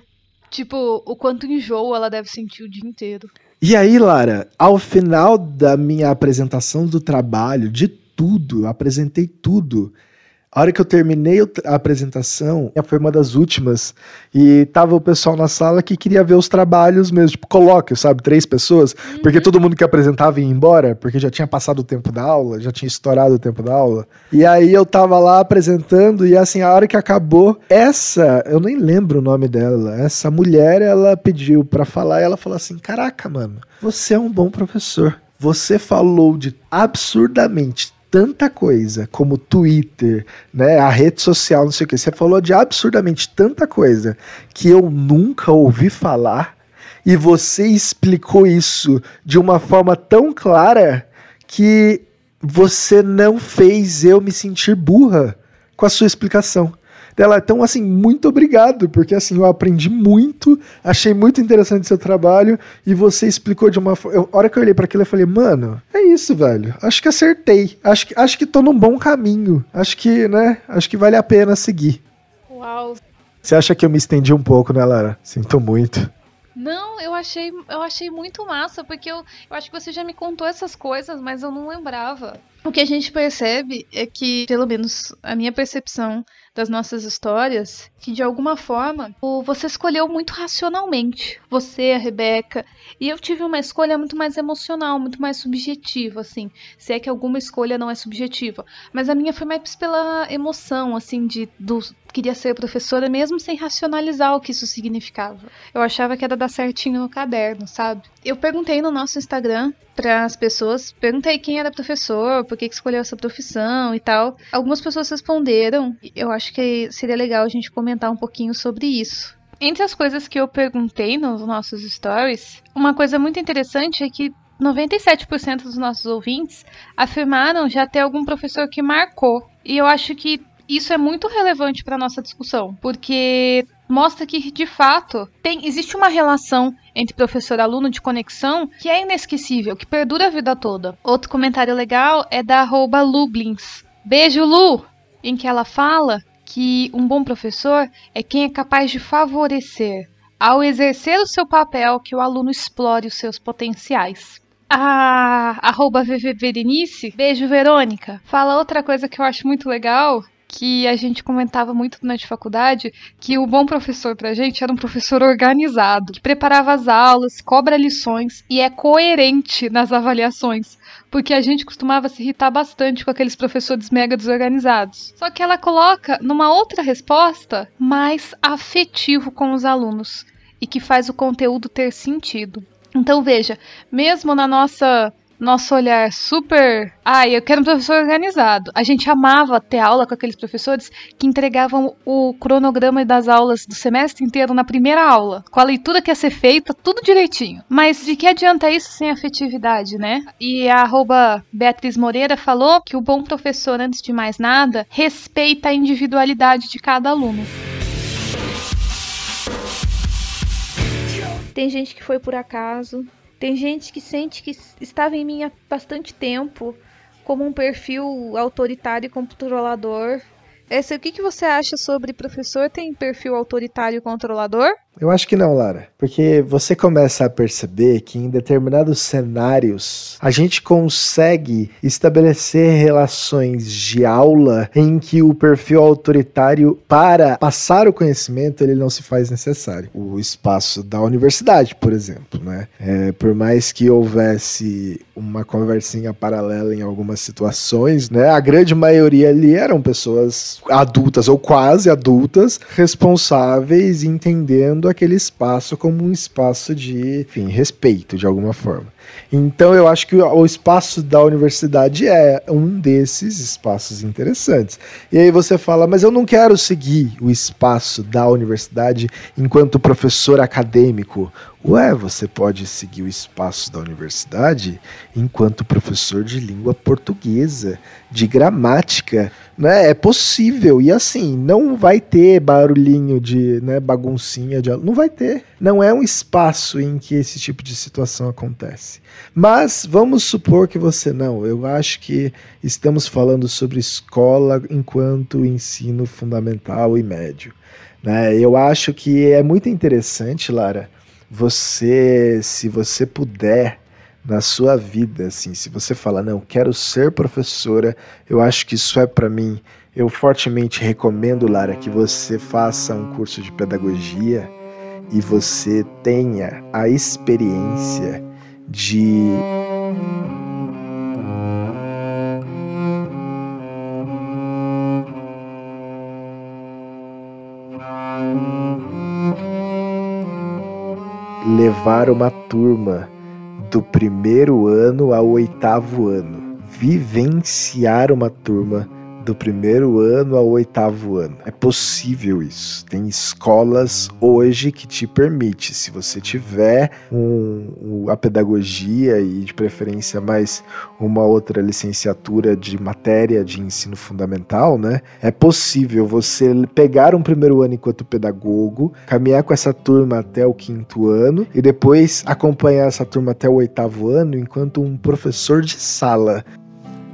tipo, o quanto enjoo ela deve sentir o dia inteiro.
E aí, Lara, ao final da minha apresentação do trabalho, de tudo, eu apresentei tudo. A hora que eu terminei a apresentação, foi uma das últimas, e tava o pessoal na sala que queria ver os trabalhos mesmo, tipo, coloca, sabe, três pessoas, uhum. porque todo mundo que apresentava ia embora, porque já tinha passado o tempo da aula, já tinha estourado o tempo da aula. E aí eu tava lá apresentando, e assim, a hora que acabou, essa, eu nem lembro o nome dela, essa mulher, ela pediu para falar, e ela falou assim: Caraca, mano, você é um bom professor. Você falou de absurdamente tanta coisa, como Twitter, né, a rede social, não sei o que. Você falou de absurdamente tanta coisa que eu nunca ouvi falar e você explicou isso de uma forma tão clara que você não fez eu me sentir burra com a sua explicação dela. Então, assim, muito obrigado, porque assim, eu aprendi muito, achei muito interessante seu trabalho e você explicou de uma forma. A hora que eu olhei para aquilo, eu falei, mano, é isso, velho. Acho que acertei. Acho que, acho que tô num bom caminho. Acho que, né? Acho que vale a pena seguir.
Uau.
Você acha que eu me estendi um pouco, né, Lara? Sinto muito.
Não, eu achei, eu achei muito massa, porque eu, eu acho que você já me contou essas coisas, mas eu não lembrava. O que a gente percebe é que, pelo menos a minha percepção das nossas histórias, que de alguma forma você escolheu muito racionalmente. Você, a Rebeca. E eu tive uma escolha muito mais emocional, muito mais subjetiva, assim. Se é que alguma escolha não é subjetiva. Mas a minha foi mais pela emoção, assim, de do, queria ser professora mesmo sem racionalizar o que isso significava. Eu achava que era dar certinho no caderno, sabe? Eu perguntei no nosso Instagram para as pessoas, perguntei quem era professor, por que, escolheu essa profissão e tal. Algumas pessoas responderam. Eu acho que seria legal a gente comentar um pouquinho sobre isso. Entre as coisas que eu perguntei nos nossos stories, uma coisa muito interessante é que 97% dos nossos ouvintes afirmaram já ter algum professor que marcou. E eu acho que isso é muito relevante para nossa discussão, porque mostra que de fato tem existe uma relação entre professor e aluno de conexão que é inesquecível, que perdura a vida toda. Outro comentário legal é da Lublins. Beijo, Lu! Em que ela fala que um bom professor é quem é capaz de favorecer, ao exercer o seu papel, que o aluno explore os seus potenciais. A arroba beijo Verônica, fala outra coisa que eu acho muito legal, que a gente comentava muito durante faculdade que o bom professor pra gente era um professor organizado, que preparava as aulas, cobra lições e é coerente nas avaliações. Porque a gente costumava se irritar bastante com aqueles professores mega desorganizados. Só que ela coloca numa outra resposta mais afetivo com os alunos e que faz o conteúdo ter sentido. Então veja, mesmo na nossa nosso olhar super. Ah, eu quero um professor organizado. A gente amava ter aula com aqueles professores que entregavam o cronograma das aulas do semestre inteiro na primeira aula, com a leitura que ia ser feita, tudo direitinho. Mas de que adianta isso sem afetividade, né? E a arroba Beatriz Moreira falou que o bom professor, antes de mais nada, respeita a individualidade de cada aluno.
Tem gente que foi por acaso, tem gente que sente que estava em mim há bastante tempo, como um perfil autoritário e controlador. Esse, o que, que você acha sobre professor tem perfil autoritário e controlador?
Eu acho que não, Lara. Porque você começa a perceber que em determinados cenários a gente consegue estabelecer relações de aula em que o perfil autoritário, para passar o conhecimento, ele não se faz necessário. O espaço da universidade, por exemplo, né? É, por mais que houvesse uma conversinha paralela em algumas situações, né? A grande maioria ali eram pessoas adultas ou quase adultas, responsáveis, entendendo aquele espaço como um espaço de, enfim, respeito de alguma forma. Então eu acho que o espaço da universidade é um desses espaços interessantes. E aí você fala, mas eu não quero seguir o espaço da universidade enquanto professor acadêmico. Ué, você pode seguir o espaço da universidade enquanto professor de língua portuguesa, de gramática, né? É possível. E assim, não vai ter barulhinho de, né, baguncinha de não vai ter. Não é um espaço em que esse tipo de situação acontece. Mas vamos supor que você não. Eu acho que estamos falando sobre escola enquanto ensino fundamental e médio. Né? Eu acho que é muito interessante, Lara, você, se você puder, na sua vida, assim, se você fala, não, quero ser professora, eu acho que isso é para mim, eu fortemente recomendo, Lara, que você faça um curso de pedagogia e você tenha a experiência de levar uma turma do primeiro ano ao oitavo ano, vivenciar uma turma do primeiro ano ao oitavo ano. É possível isso. Tem escolas hoje que te permite, se você tiver um, a pedagogia e de preferência mais uma outra licenciatura de matéria de ensino fundamental, né? É possível você pegar um primeiro ano enquanto pedagogo, caminhar com essa turma até o quinto ano e depois acompanhar essa turma até o oitavo ano enquanto um professor de sala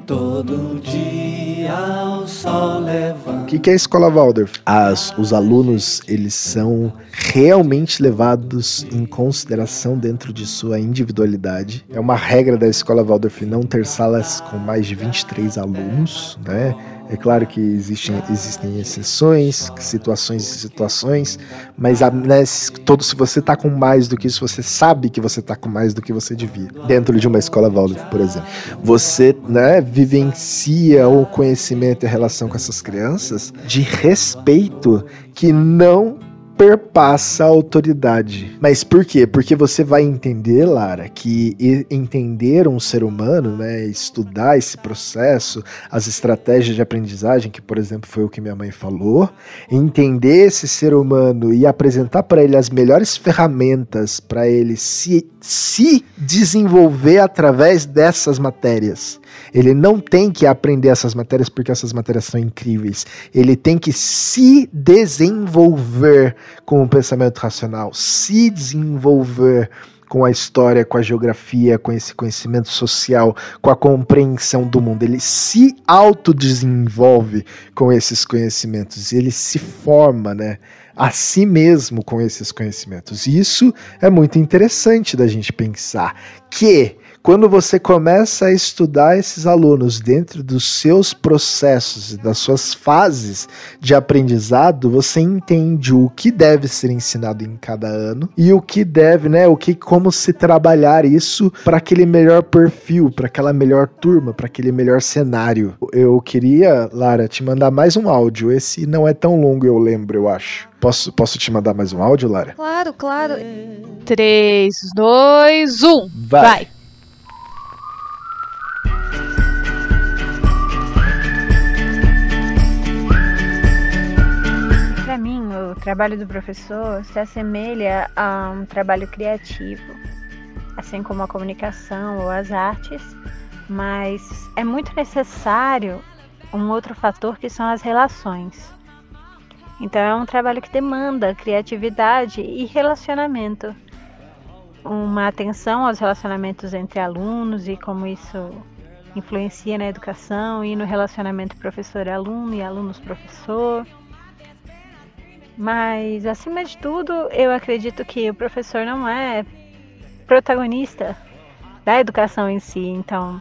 Todo dia o sol levanta.
O que, que é a escola Waldorf? As, os alunos eles são realmente levados em consideração dentro de sua individualidade. É uma regra da escola Waldorf não ter salas com mais de 23 alunos, né? É claro que existem, existem exceções, situações e situações, mas né, todo, se você está com mais do que isso, você sabe que você está com mais do que você devia. Dentro de uma escola Waldorf, por exemplo. Você né, vivencia o conhecimento e a relação com essas crianças de respeito que não perpassa a autoridade. Mas por quê? Porque você vai entender, Lara, que entender um ser humano, né, estudar esse processo, as estratégias de aprendizagem, que por exemplo foi o que minha mãe falou, entender esse ser humano e apresentar para ele as melhores ferramentas para ele se, se desenvolver através dessas matérias. Ele não tem que aprender essas matérias porque essas matérias são incríveis. Ele tem que se desenvolver com o pensamento racional, se desenvolver com a história, com a geografia, com esse conhecimento social, com a compreensão do mundo. Ele se autodesenvolve com esses conhecimentos, ele se forma, né? A si mesmo com esses conhecimentos. E isso é muito interessante da gente pensar que quando você começa a estudar esses alunos dentro dos seus processos e das suas fases de aprendizado, você entende o que deve ser ensinado em cada ano e o que deve, né, o que como se trabalhar isso para aquele melhor perfil, para aquela melhor turma, para aquele melhor cenário. Eu queria, Lara, te mandar mais um áudio. Esse não é tão longo, eu lembro, eu acho. Posso, posso te mandar mais um áudio, Lara?
Claro, claro. 3, 2, 1.
Vai.
Vai.
Para mim, o trabalho do professor se assemelha a um trabalho criativo, assim como a comunicação ou as artes, mas é muito necessário um outro fator que são as relações. Então, é um trabalho que demanda criatividade e relacionamento, uma atenção aos relacionamentos entre alunos e como isso influencia na educação e no relacionamento professor-aluno e alunos-professor. Mas, acima de tudo, eu acredito que o professor não é protagonista da educação em si. Então,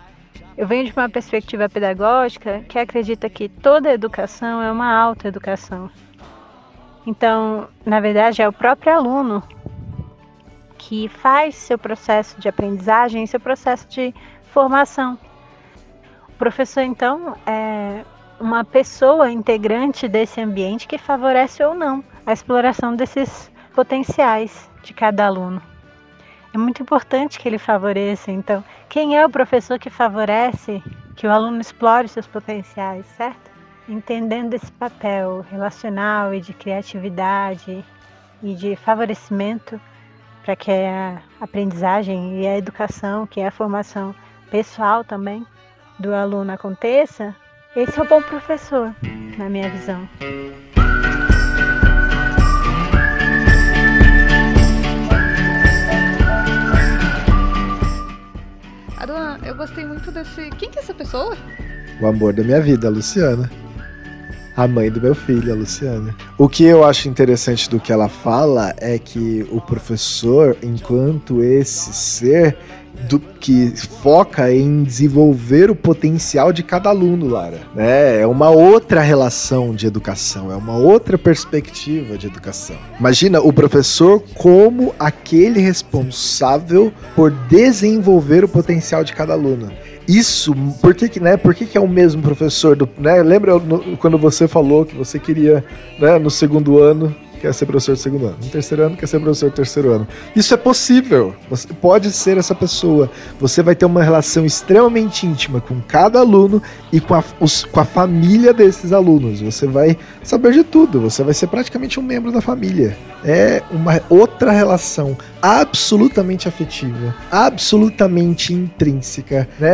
eu venho de uma perspectiva pedagógica que acredita que toda educação é uma autoeducação. Então, na verdade, é o próprio aluno que faz seu processo de aprendizagem, seu processo de formação. O professor, então, é uma pessoa integrante desse ambiente que favorece ou não a exploração desses potenciais de cada aluno. É muito importante que ele favoreça, então, quem é o professor que favorece que o aluno explore seus potenciais, certo? Entendendo esse papel relacional e de criatividade e de favorecimento para que a aprendizagem e a educação, que é a formação pessoal também do aluno aconteça, esse é o bom professor, na minha visão.
Aruan, eu gostei muito desse. Quem que é essa pessoa?
O amor da minha vida, a Luciana. A mãe do meu filho, a Luciana. O que eu acho interessante do que ela fala é que o professor, enquanto esse ser, do que foca em desenvolver o potencial de cada aluno, Lara. Né? É uma outra relação de educação, é uma outra perspectiva de educação. Imagina o professor como aquele responsável por desenvolver o potencial de cada aluno. Isso, por que, que, né, por que, que é o mesmo professor do, né? Lembra no, quando você falou que você queria, né, no segundo ano quer ser professor de segundo ano. No terceiro ano, quer ser professor de terceiro ano. Isso é possível. Você pode ser essa pessoa. Você vai ter uma relação extremamente íntima com cada aluno e com a, os, com a família desses alunos. Você vai saber de tudo. Você vai ser praticamente um membro da família. É uma outra relação absolutamente afetiva, absolutamente intrínseca, né?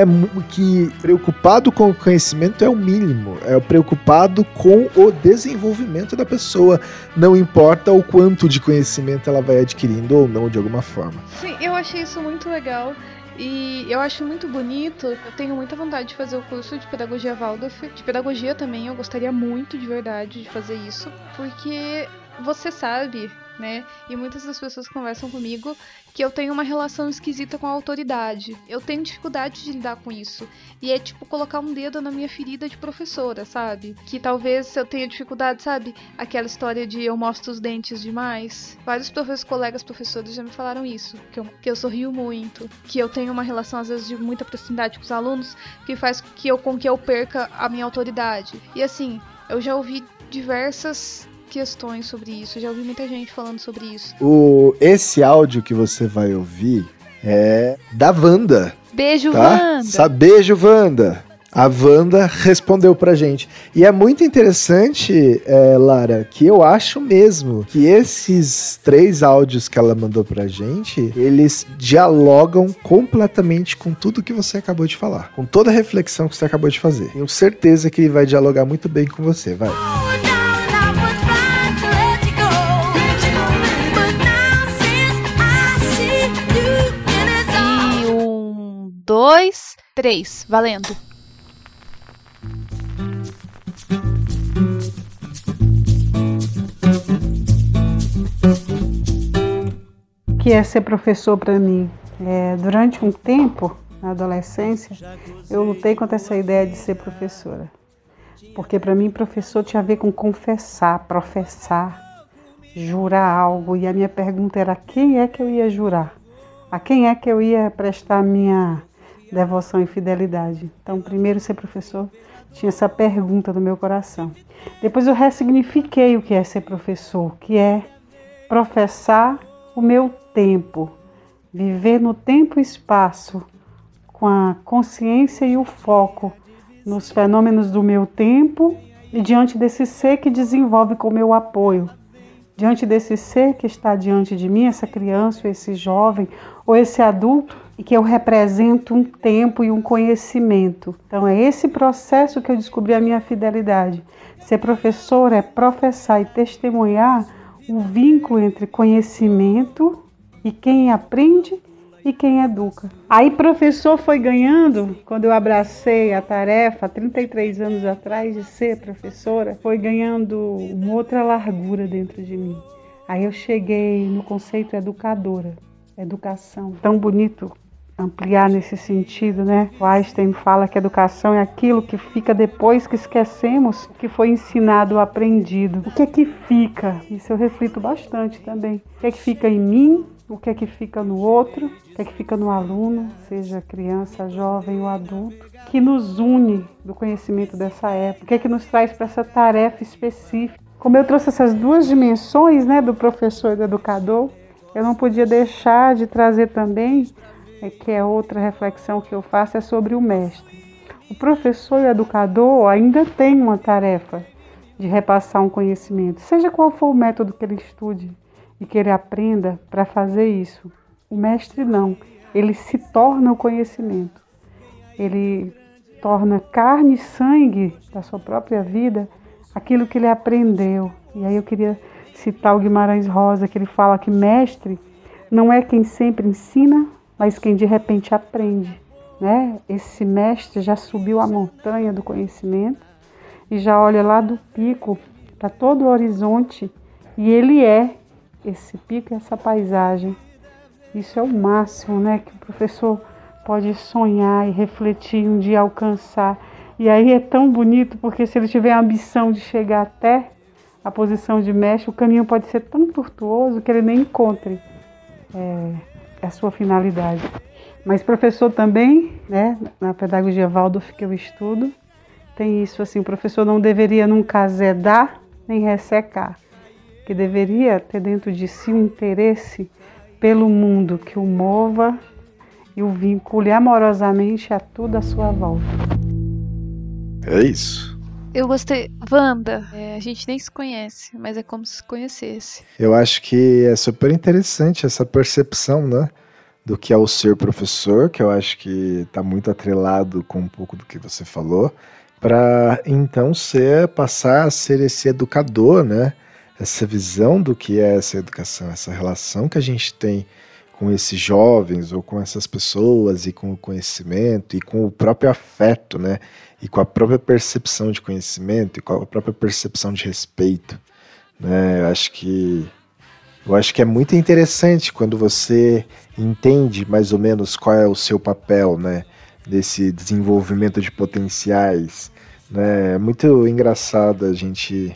Que preocupado com o conhecimento é o mínimo, é preocupado com o desenvolvimento da pessoa, não importa o quanto de conhecimento ela vai adquirindo ou não de alguma forma.
Sim, eu achei isso muito legal. E eu acho muito bonito. Eu tenho muita vontade de fazer o curso de pedagogia Waldorf, de pedagogia também. Eu gostaria muito de verdade de fazer isso, porque você sabe né? E muitas das pessoas conversam comigo que eu tenho uma relação esquisita com a autoridade. Eu tenho dificuldade de lidar com isso. E é tipo colocar um dedo na minha ferida de professora, sabe? Que talvez eu tenha dificuldade, sabe? Aquela história de eu mostro os dentes demais. Vários professores, colegas professores já me falaram isso. Que eu, que eu sorrio muito. Que eu tenho uma relação, às vezes, de muita proximidade com os alunos. Que faz que eu, com que eu perca a minha autoridade. E assim, eu já ouvi diversas questões sobre isso. Já ouvi muita gente falando sobre isso.
O, esse áudio que você vai ouvir é da Wanda.
Beijo,
tá?
Wanda.
Sa beijo, Wanda. A Wanda respondeu pra gente. E é muito interessante, é, Lara, que eu acho mesmo que esses três áudios que ela mandou pra gente, eles dialogam completamente com tudo que você acabou de falar. Com toda a reflexão que você acabou de fazer. Tenho certeza que ele vai dialogar muito bem com você. Vai.
Dois, três, valendo.
O que é ser professor para mim? É, durante um tempo, na adolescência, eu lutei contra essa ideia de ser professora. Porque para mim, professor tinha a ver com confessar, professar, jurar algo. E a minha pergunta era: quem é que eu ia jurar? A quem é que eu ia prestar minha devoção e fidelidade? Então, primeiro, ser professor, tinha essa pergunta no meu coração. Depois, eu ressignifiquei o que é ser professor, que é professar o meu tempo, viver no tempo e espaço, com a consciência e o foco nos fenômenos do meu tempo e diante desse ser que desenvolve com meu apoio diante desse ser que está diante de mim, essa criança, ou esse jovem, ou esse adulto, e que eu represento um tempo e um conhecimento. Então é esse processo que eu descobri a minha fidelidade. Ser professor é professar e testemunhar o vínculo entre conhecimento e quem aprende e quem educa. Aí professor foi ganhando, quando eu abracei a tarefa, 33 anos atrás, de ser professora, foi ganhando uma outra largura dentro de mim. Aí eu cheguei no conceito educadora, educação. Tão bonito ampliar nesse sentido, né? O Einstein fala que educação é aquilo que fica depois que esquecemos o que foi ensinado ou aprendido. O que é que fica? Isso eu reflito bastante também. O que é que fica em mim o que é que fica no outro, o que é que fica no aluno, seja criança, jovem ou adulto, que nos une do conhecimento dessa época, o que é que nos traz para essa tarefa específica. Como eu trouxe essas duas dimensões né, do professor e do educador, eu não podia deixar de trazer também, que é outra reflexão que eu faço, é sobre o mestre. O professor e o educador ainda tem uma tarefa de repassar um conhecimento, seja qual for o método que ele estude e que ele aprenda para fazer isso. O mestre não, ele se torna o conhecimento. Ele torna carne e sangue da sua própria vida aquilo que ele aprendeu. E aí eu queria citar o Guimarães Rosa, que ele fala que mestre não é quem sempre ensina, mas quem de repente aprende. Né? Esse mestre já subiu a montanha do conhecimento e já olha lá do pico para todo o horizonte e ele é esse pico e essa paisagem. Isso é o máximo, né? Que o professor pode sonhar e refletir um dia alcançar. E aí é tão bonito porque se ele tiver a ambição de chegar até a posição de mestre, o caminho pode ser tão tortuoso que ele nem encontre é, a sua finalidade. Mas professor também, né, na pedagogia Waldorf que eu estudo, tem isso assim, o professor não deveria nunca azedar nem ressecar, que deveria ter dentro de si um interesse pelo mundo que o mova e o vincule amorosamente a tudo à sua volta.
É isso.
Eu gostei. Wanda, é, a gente nem se conhece, mas é como se se conhecesse.
Eu acho que é super interessante essa percepção, né? Do que é o ser professor, que eu acho que está muito atrelado com um pouco do que você falou, para então ser passar a ser esse educador, né? Essa visão do que é essa educação, essa relação que a gente tem com esses jovens ou com essas pessoas e com o conhecimento e com o próprio afeto, né? E com a própria percepção de conhecimento e com a própria percepção de respeito, né? Eu acho que eu acho que é muito interessante quando você entende mais ou menos qual é o seu papel, né? Desse desenvolvimento de potenciais, né? É muito engraçado a gente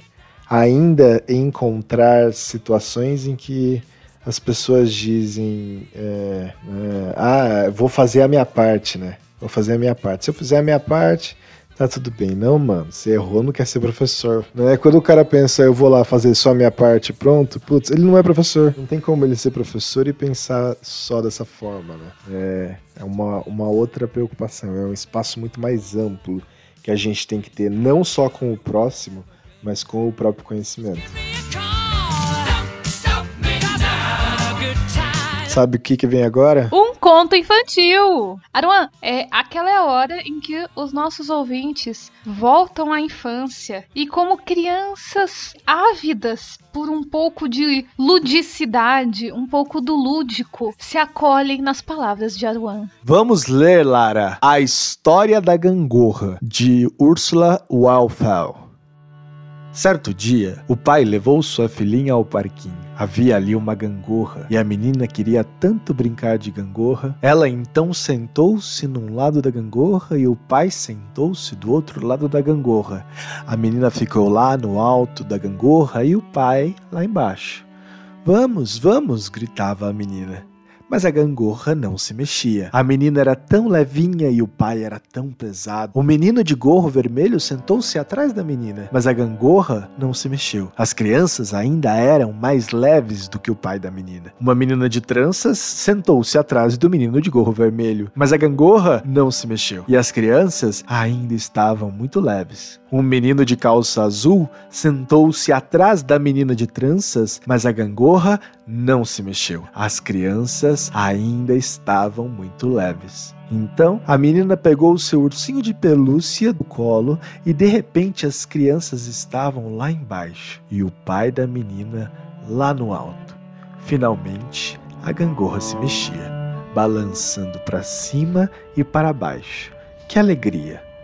ainda encontrar situações em que as pessoas dizem é, é, ah, vou fazer a minha parte, né? Vou fazer a minha parte. Se eu fizer a minha parte, tá tudo bem. Não, mano, você errou, não quer ser professor. Né? Quando o cara pensa, eu vou lá fazer só a minha parte, pronto, putz, ele não é professor. Não tem como ele ser professor e pensar só dessa forma, né? É, é uma, uma outra preocupação, é um espaço muito mais amplo que a gente tem que ter, não só com o próximo, mas com o próprio conhecimento. Sabe o que, que vem agora?
Um conto infantil! Aruan, é, aquela é a hora em que os nossos ouvintes voltam à infância e, como crianças ávidas por um pouco de ludicidade, um pouco do lúdico, se acolhem nas palavras de Aruan.
Vamos ler, Lara, A História da Gangorra, de Ursula Walfell. Certo dia, o pai levou sua filhinha ao parquinho. Havia ali uma gangorra e a menina queria tanto brincar de gangorra. Ela então sentou-se num lado da gangorra e o pai sentou-se do outro lado da gangorra. A menina ficou lá no alto da gangorra e o pai lá embaixo. Vamos, vamos! gritava a menina. Mas a gangorra não se mexia. A menina era tão levinha e o pai era tão pesado. O menino de gorro vermelho sentou-se atrás da menina, mas a gangorra não se mexeu. As crianças ainda eram mais leves do que o pai da menina. Uma menina de tranças sentou-se atrás do menino de gorro vermelho, mas a gangorra não se mexeu. E as crianças ainda estavam muito leves. Um menino de calça azul sentou-se atrás da menina de tranças, mas a gangorra não se mexeu. As crianças ainda estavam muito leves. Então a menina pegou o seu ursinho de pelúcia do colo e de repente as crianças estavam lá embaixo e o pai da menina lá no alto. Finalmente a gangorra se mexia, balançando para cima e para baixo. Que alegria!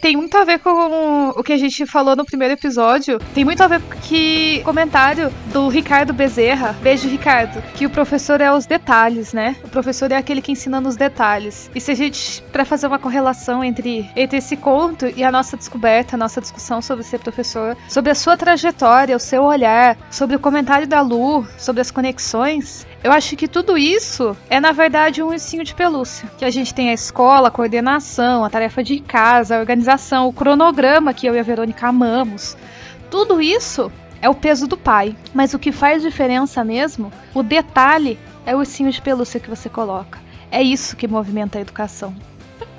Tem muito a ver com o que a gente falou no primeiro episódio. Tem muito a ver com que comentário do Ricardo Bezerra. Beijo, Ricardo. Que o professor é os detalhes, né? O professor é aquele que ensina nos detalhes. E se a gente, para fazer uma correlação entre, entre esse conto e a nossa descoberta, a nossa discussão sobre ser professor, sobre a sua trajetória, o seu olhar, sobre o comentário da Lu, sobre as conexões, eu acho que tudo isso é, na verdade, um ursinho de pelúcia. Que a gente tem a escola, a coordenação, a tarefa de casa, a organização, o cronograma que eu e a Verônica amamos. Tudo isso é o peso do pai. Mas o que faz diferença mesmo, o detalhe, é o ursinho de pelúcia que você coloca. É isso que movimenta a educação.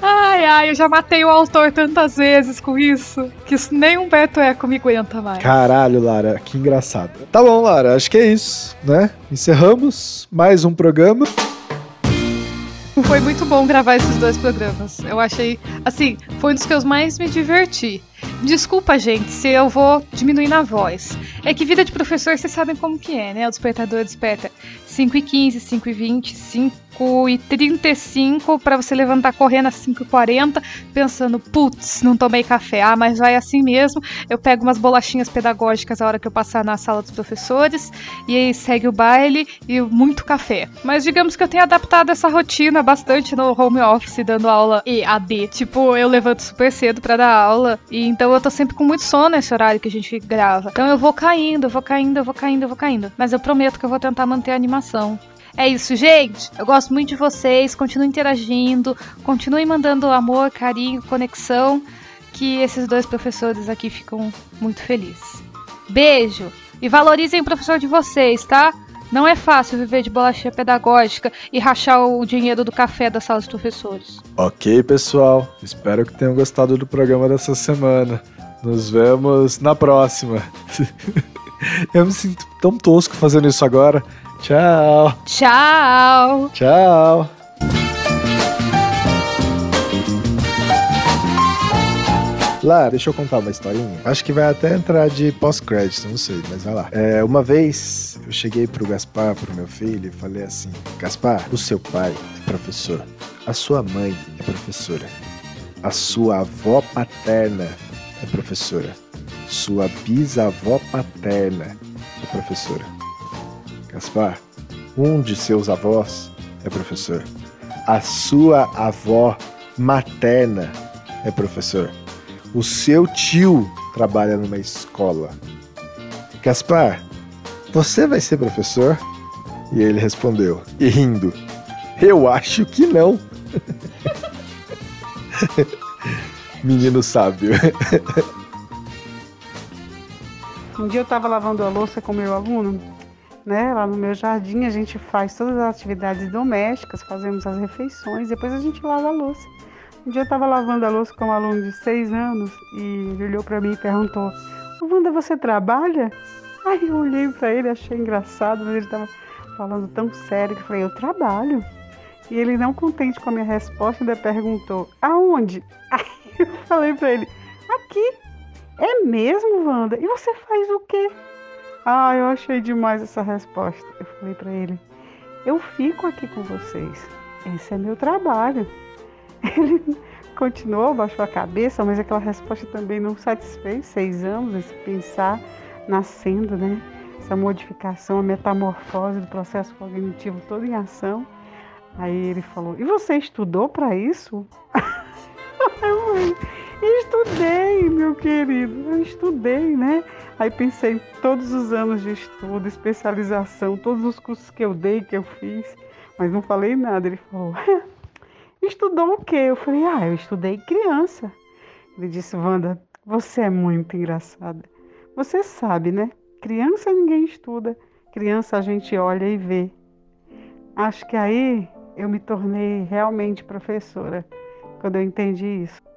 Ai, ai, eu já matei o autor tantas vezes com isso, que isso nem Humberto Eco me aguenta mais.
Caralho, Lara, que engraçado. Tá bom, Lara, acho que é isso, né? Encerramos mais um programa.
Foi muito bom gravar esses dois programas. Eu achei, assim, foi um dos que eu mais me diverti. Desculpa, gente, se eu vou diminuir na voz. É que vida de professor, vocês sabem como que é, né? O despertador desperta 5 e 15, 5 e 20, 5 5h35 para você levantar correndo às 5h40, pensando, putz, não tomei café. Ah, mas vai assim mesmo. Eu pego umas bolachinhas pedagógicas a hora que eu passar na sala dos professores, e aí segue o baile e muito café. Mas digamos que eu tenho adaptado essa rotina bastante no home office, dando aula EAD. Tipo, eu levanto super cedo para dar aula, e então eu tô sempre com muito sono nesse horário que a gente grava. Então eu vou caindo, eu vou caindo, eu vou caindo, eu vou caindo. Mas eu prometo que eu vou tentar manter a animação. É isso, gente. Eu gosto muito de vocês. Continuem interagindo. Continuem mandando amor, carinho, conexão. Que esses dois professores aqui ficam muito felizes. Beijo! E valorizem o professor de vocês, tá? Não é fácil viver de bolachinha pedagógica e rachar o dinheiro do café da sala dos professores.
Ok, pessoal. Espero que tenham gostado do programa dessa semana. Nos vemos na próxima. Eu me sinto tão tosco fazendo isso agora. Tchau.
Tchau.
Tchau. Lá, deixa eu contar uma historinha. Acho que vai até entrar de pós-crédito, não sei, mas vai lá. É, uma vez eu cheguei pro Gaspar, pro meu filho, e falei assim: Gaspar, o seu pai é professor, a sua mãe é professora, a sua avó paterna é professora, sua bisavó paterna é professora. Gaspar, um de seus avós é professor. A sua avó materna é professor. O seu tio trabalha numa escola. Gaspar, você vai ser professor? E ele respondeu, e rindo: Eu acho que não. Menino sábio.
Um dia eu estava lavando a louça com meu aluno, né? Lá no meu jardim a gente faz todas as atividades domésticas, fazemos as refeições, depois a gente lava a louça. Um dia eu estava lavando a louça com um aluno de seis anos e ele olhou para mim e perguntou: Wanda, você trabalha? Aí eu olhei para ele, achei engraçado, mas ele estava falando tão sério que eu falei: Eu trabalho. E ele, não contente com a minha resposta, ainda perguntou: Aonde? Aí eu falei para ele: Aqui. É mesmo, Wanda? E você faz o quê? Ah, eu achei demais essa resposta. Eu falei para ele: Eu fico aqui com vocês. Esse é meu trabalho. Ele continuou, baixou a cabeça, mas aquela resposta também não satisfez. Seis anos, esse pensar nascendo, né? Essa modificação, a metamorfose do processo cognitivo todo em ação. Aí ele falou: E você estudou para isso? Estudei, meu querido, eu estudei, né? Aí pensei em todos os anos de estudo, especialização, todos os cursos que eu dei, que eu fiz, mas não falei nada. Ele falou: Estudou o quê? Eu falei: Ah, eu estudei criança. Ele disse: Wanda, você é muito engraçada. Você sabe, né? Criança ninguém estuda, criança a gente olha e vê. Acho que aí eu me tornei realmente professora quando eu entendi isso.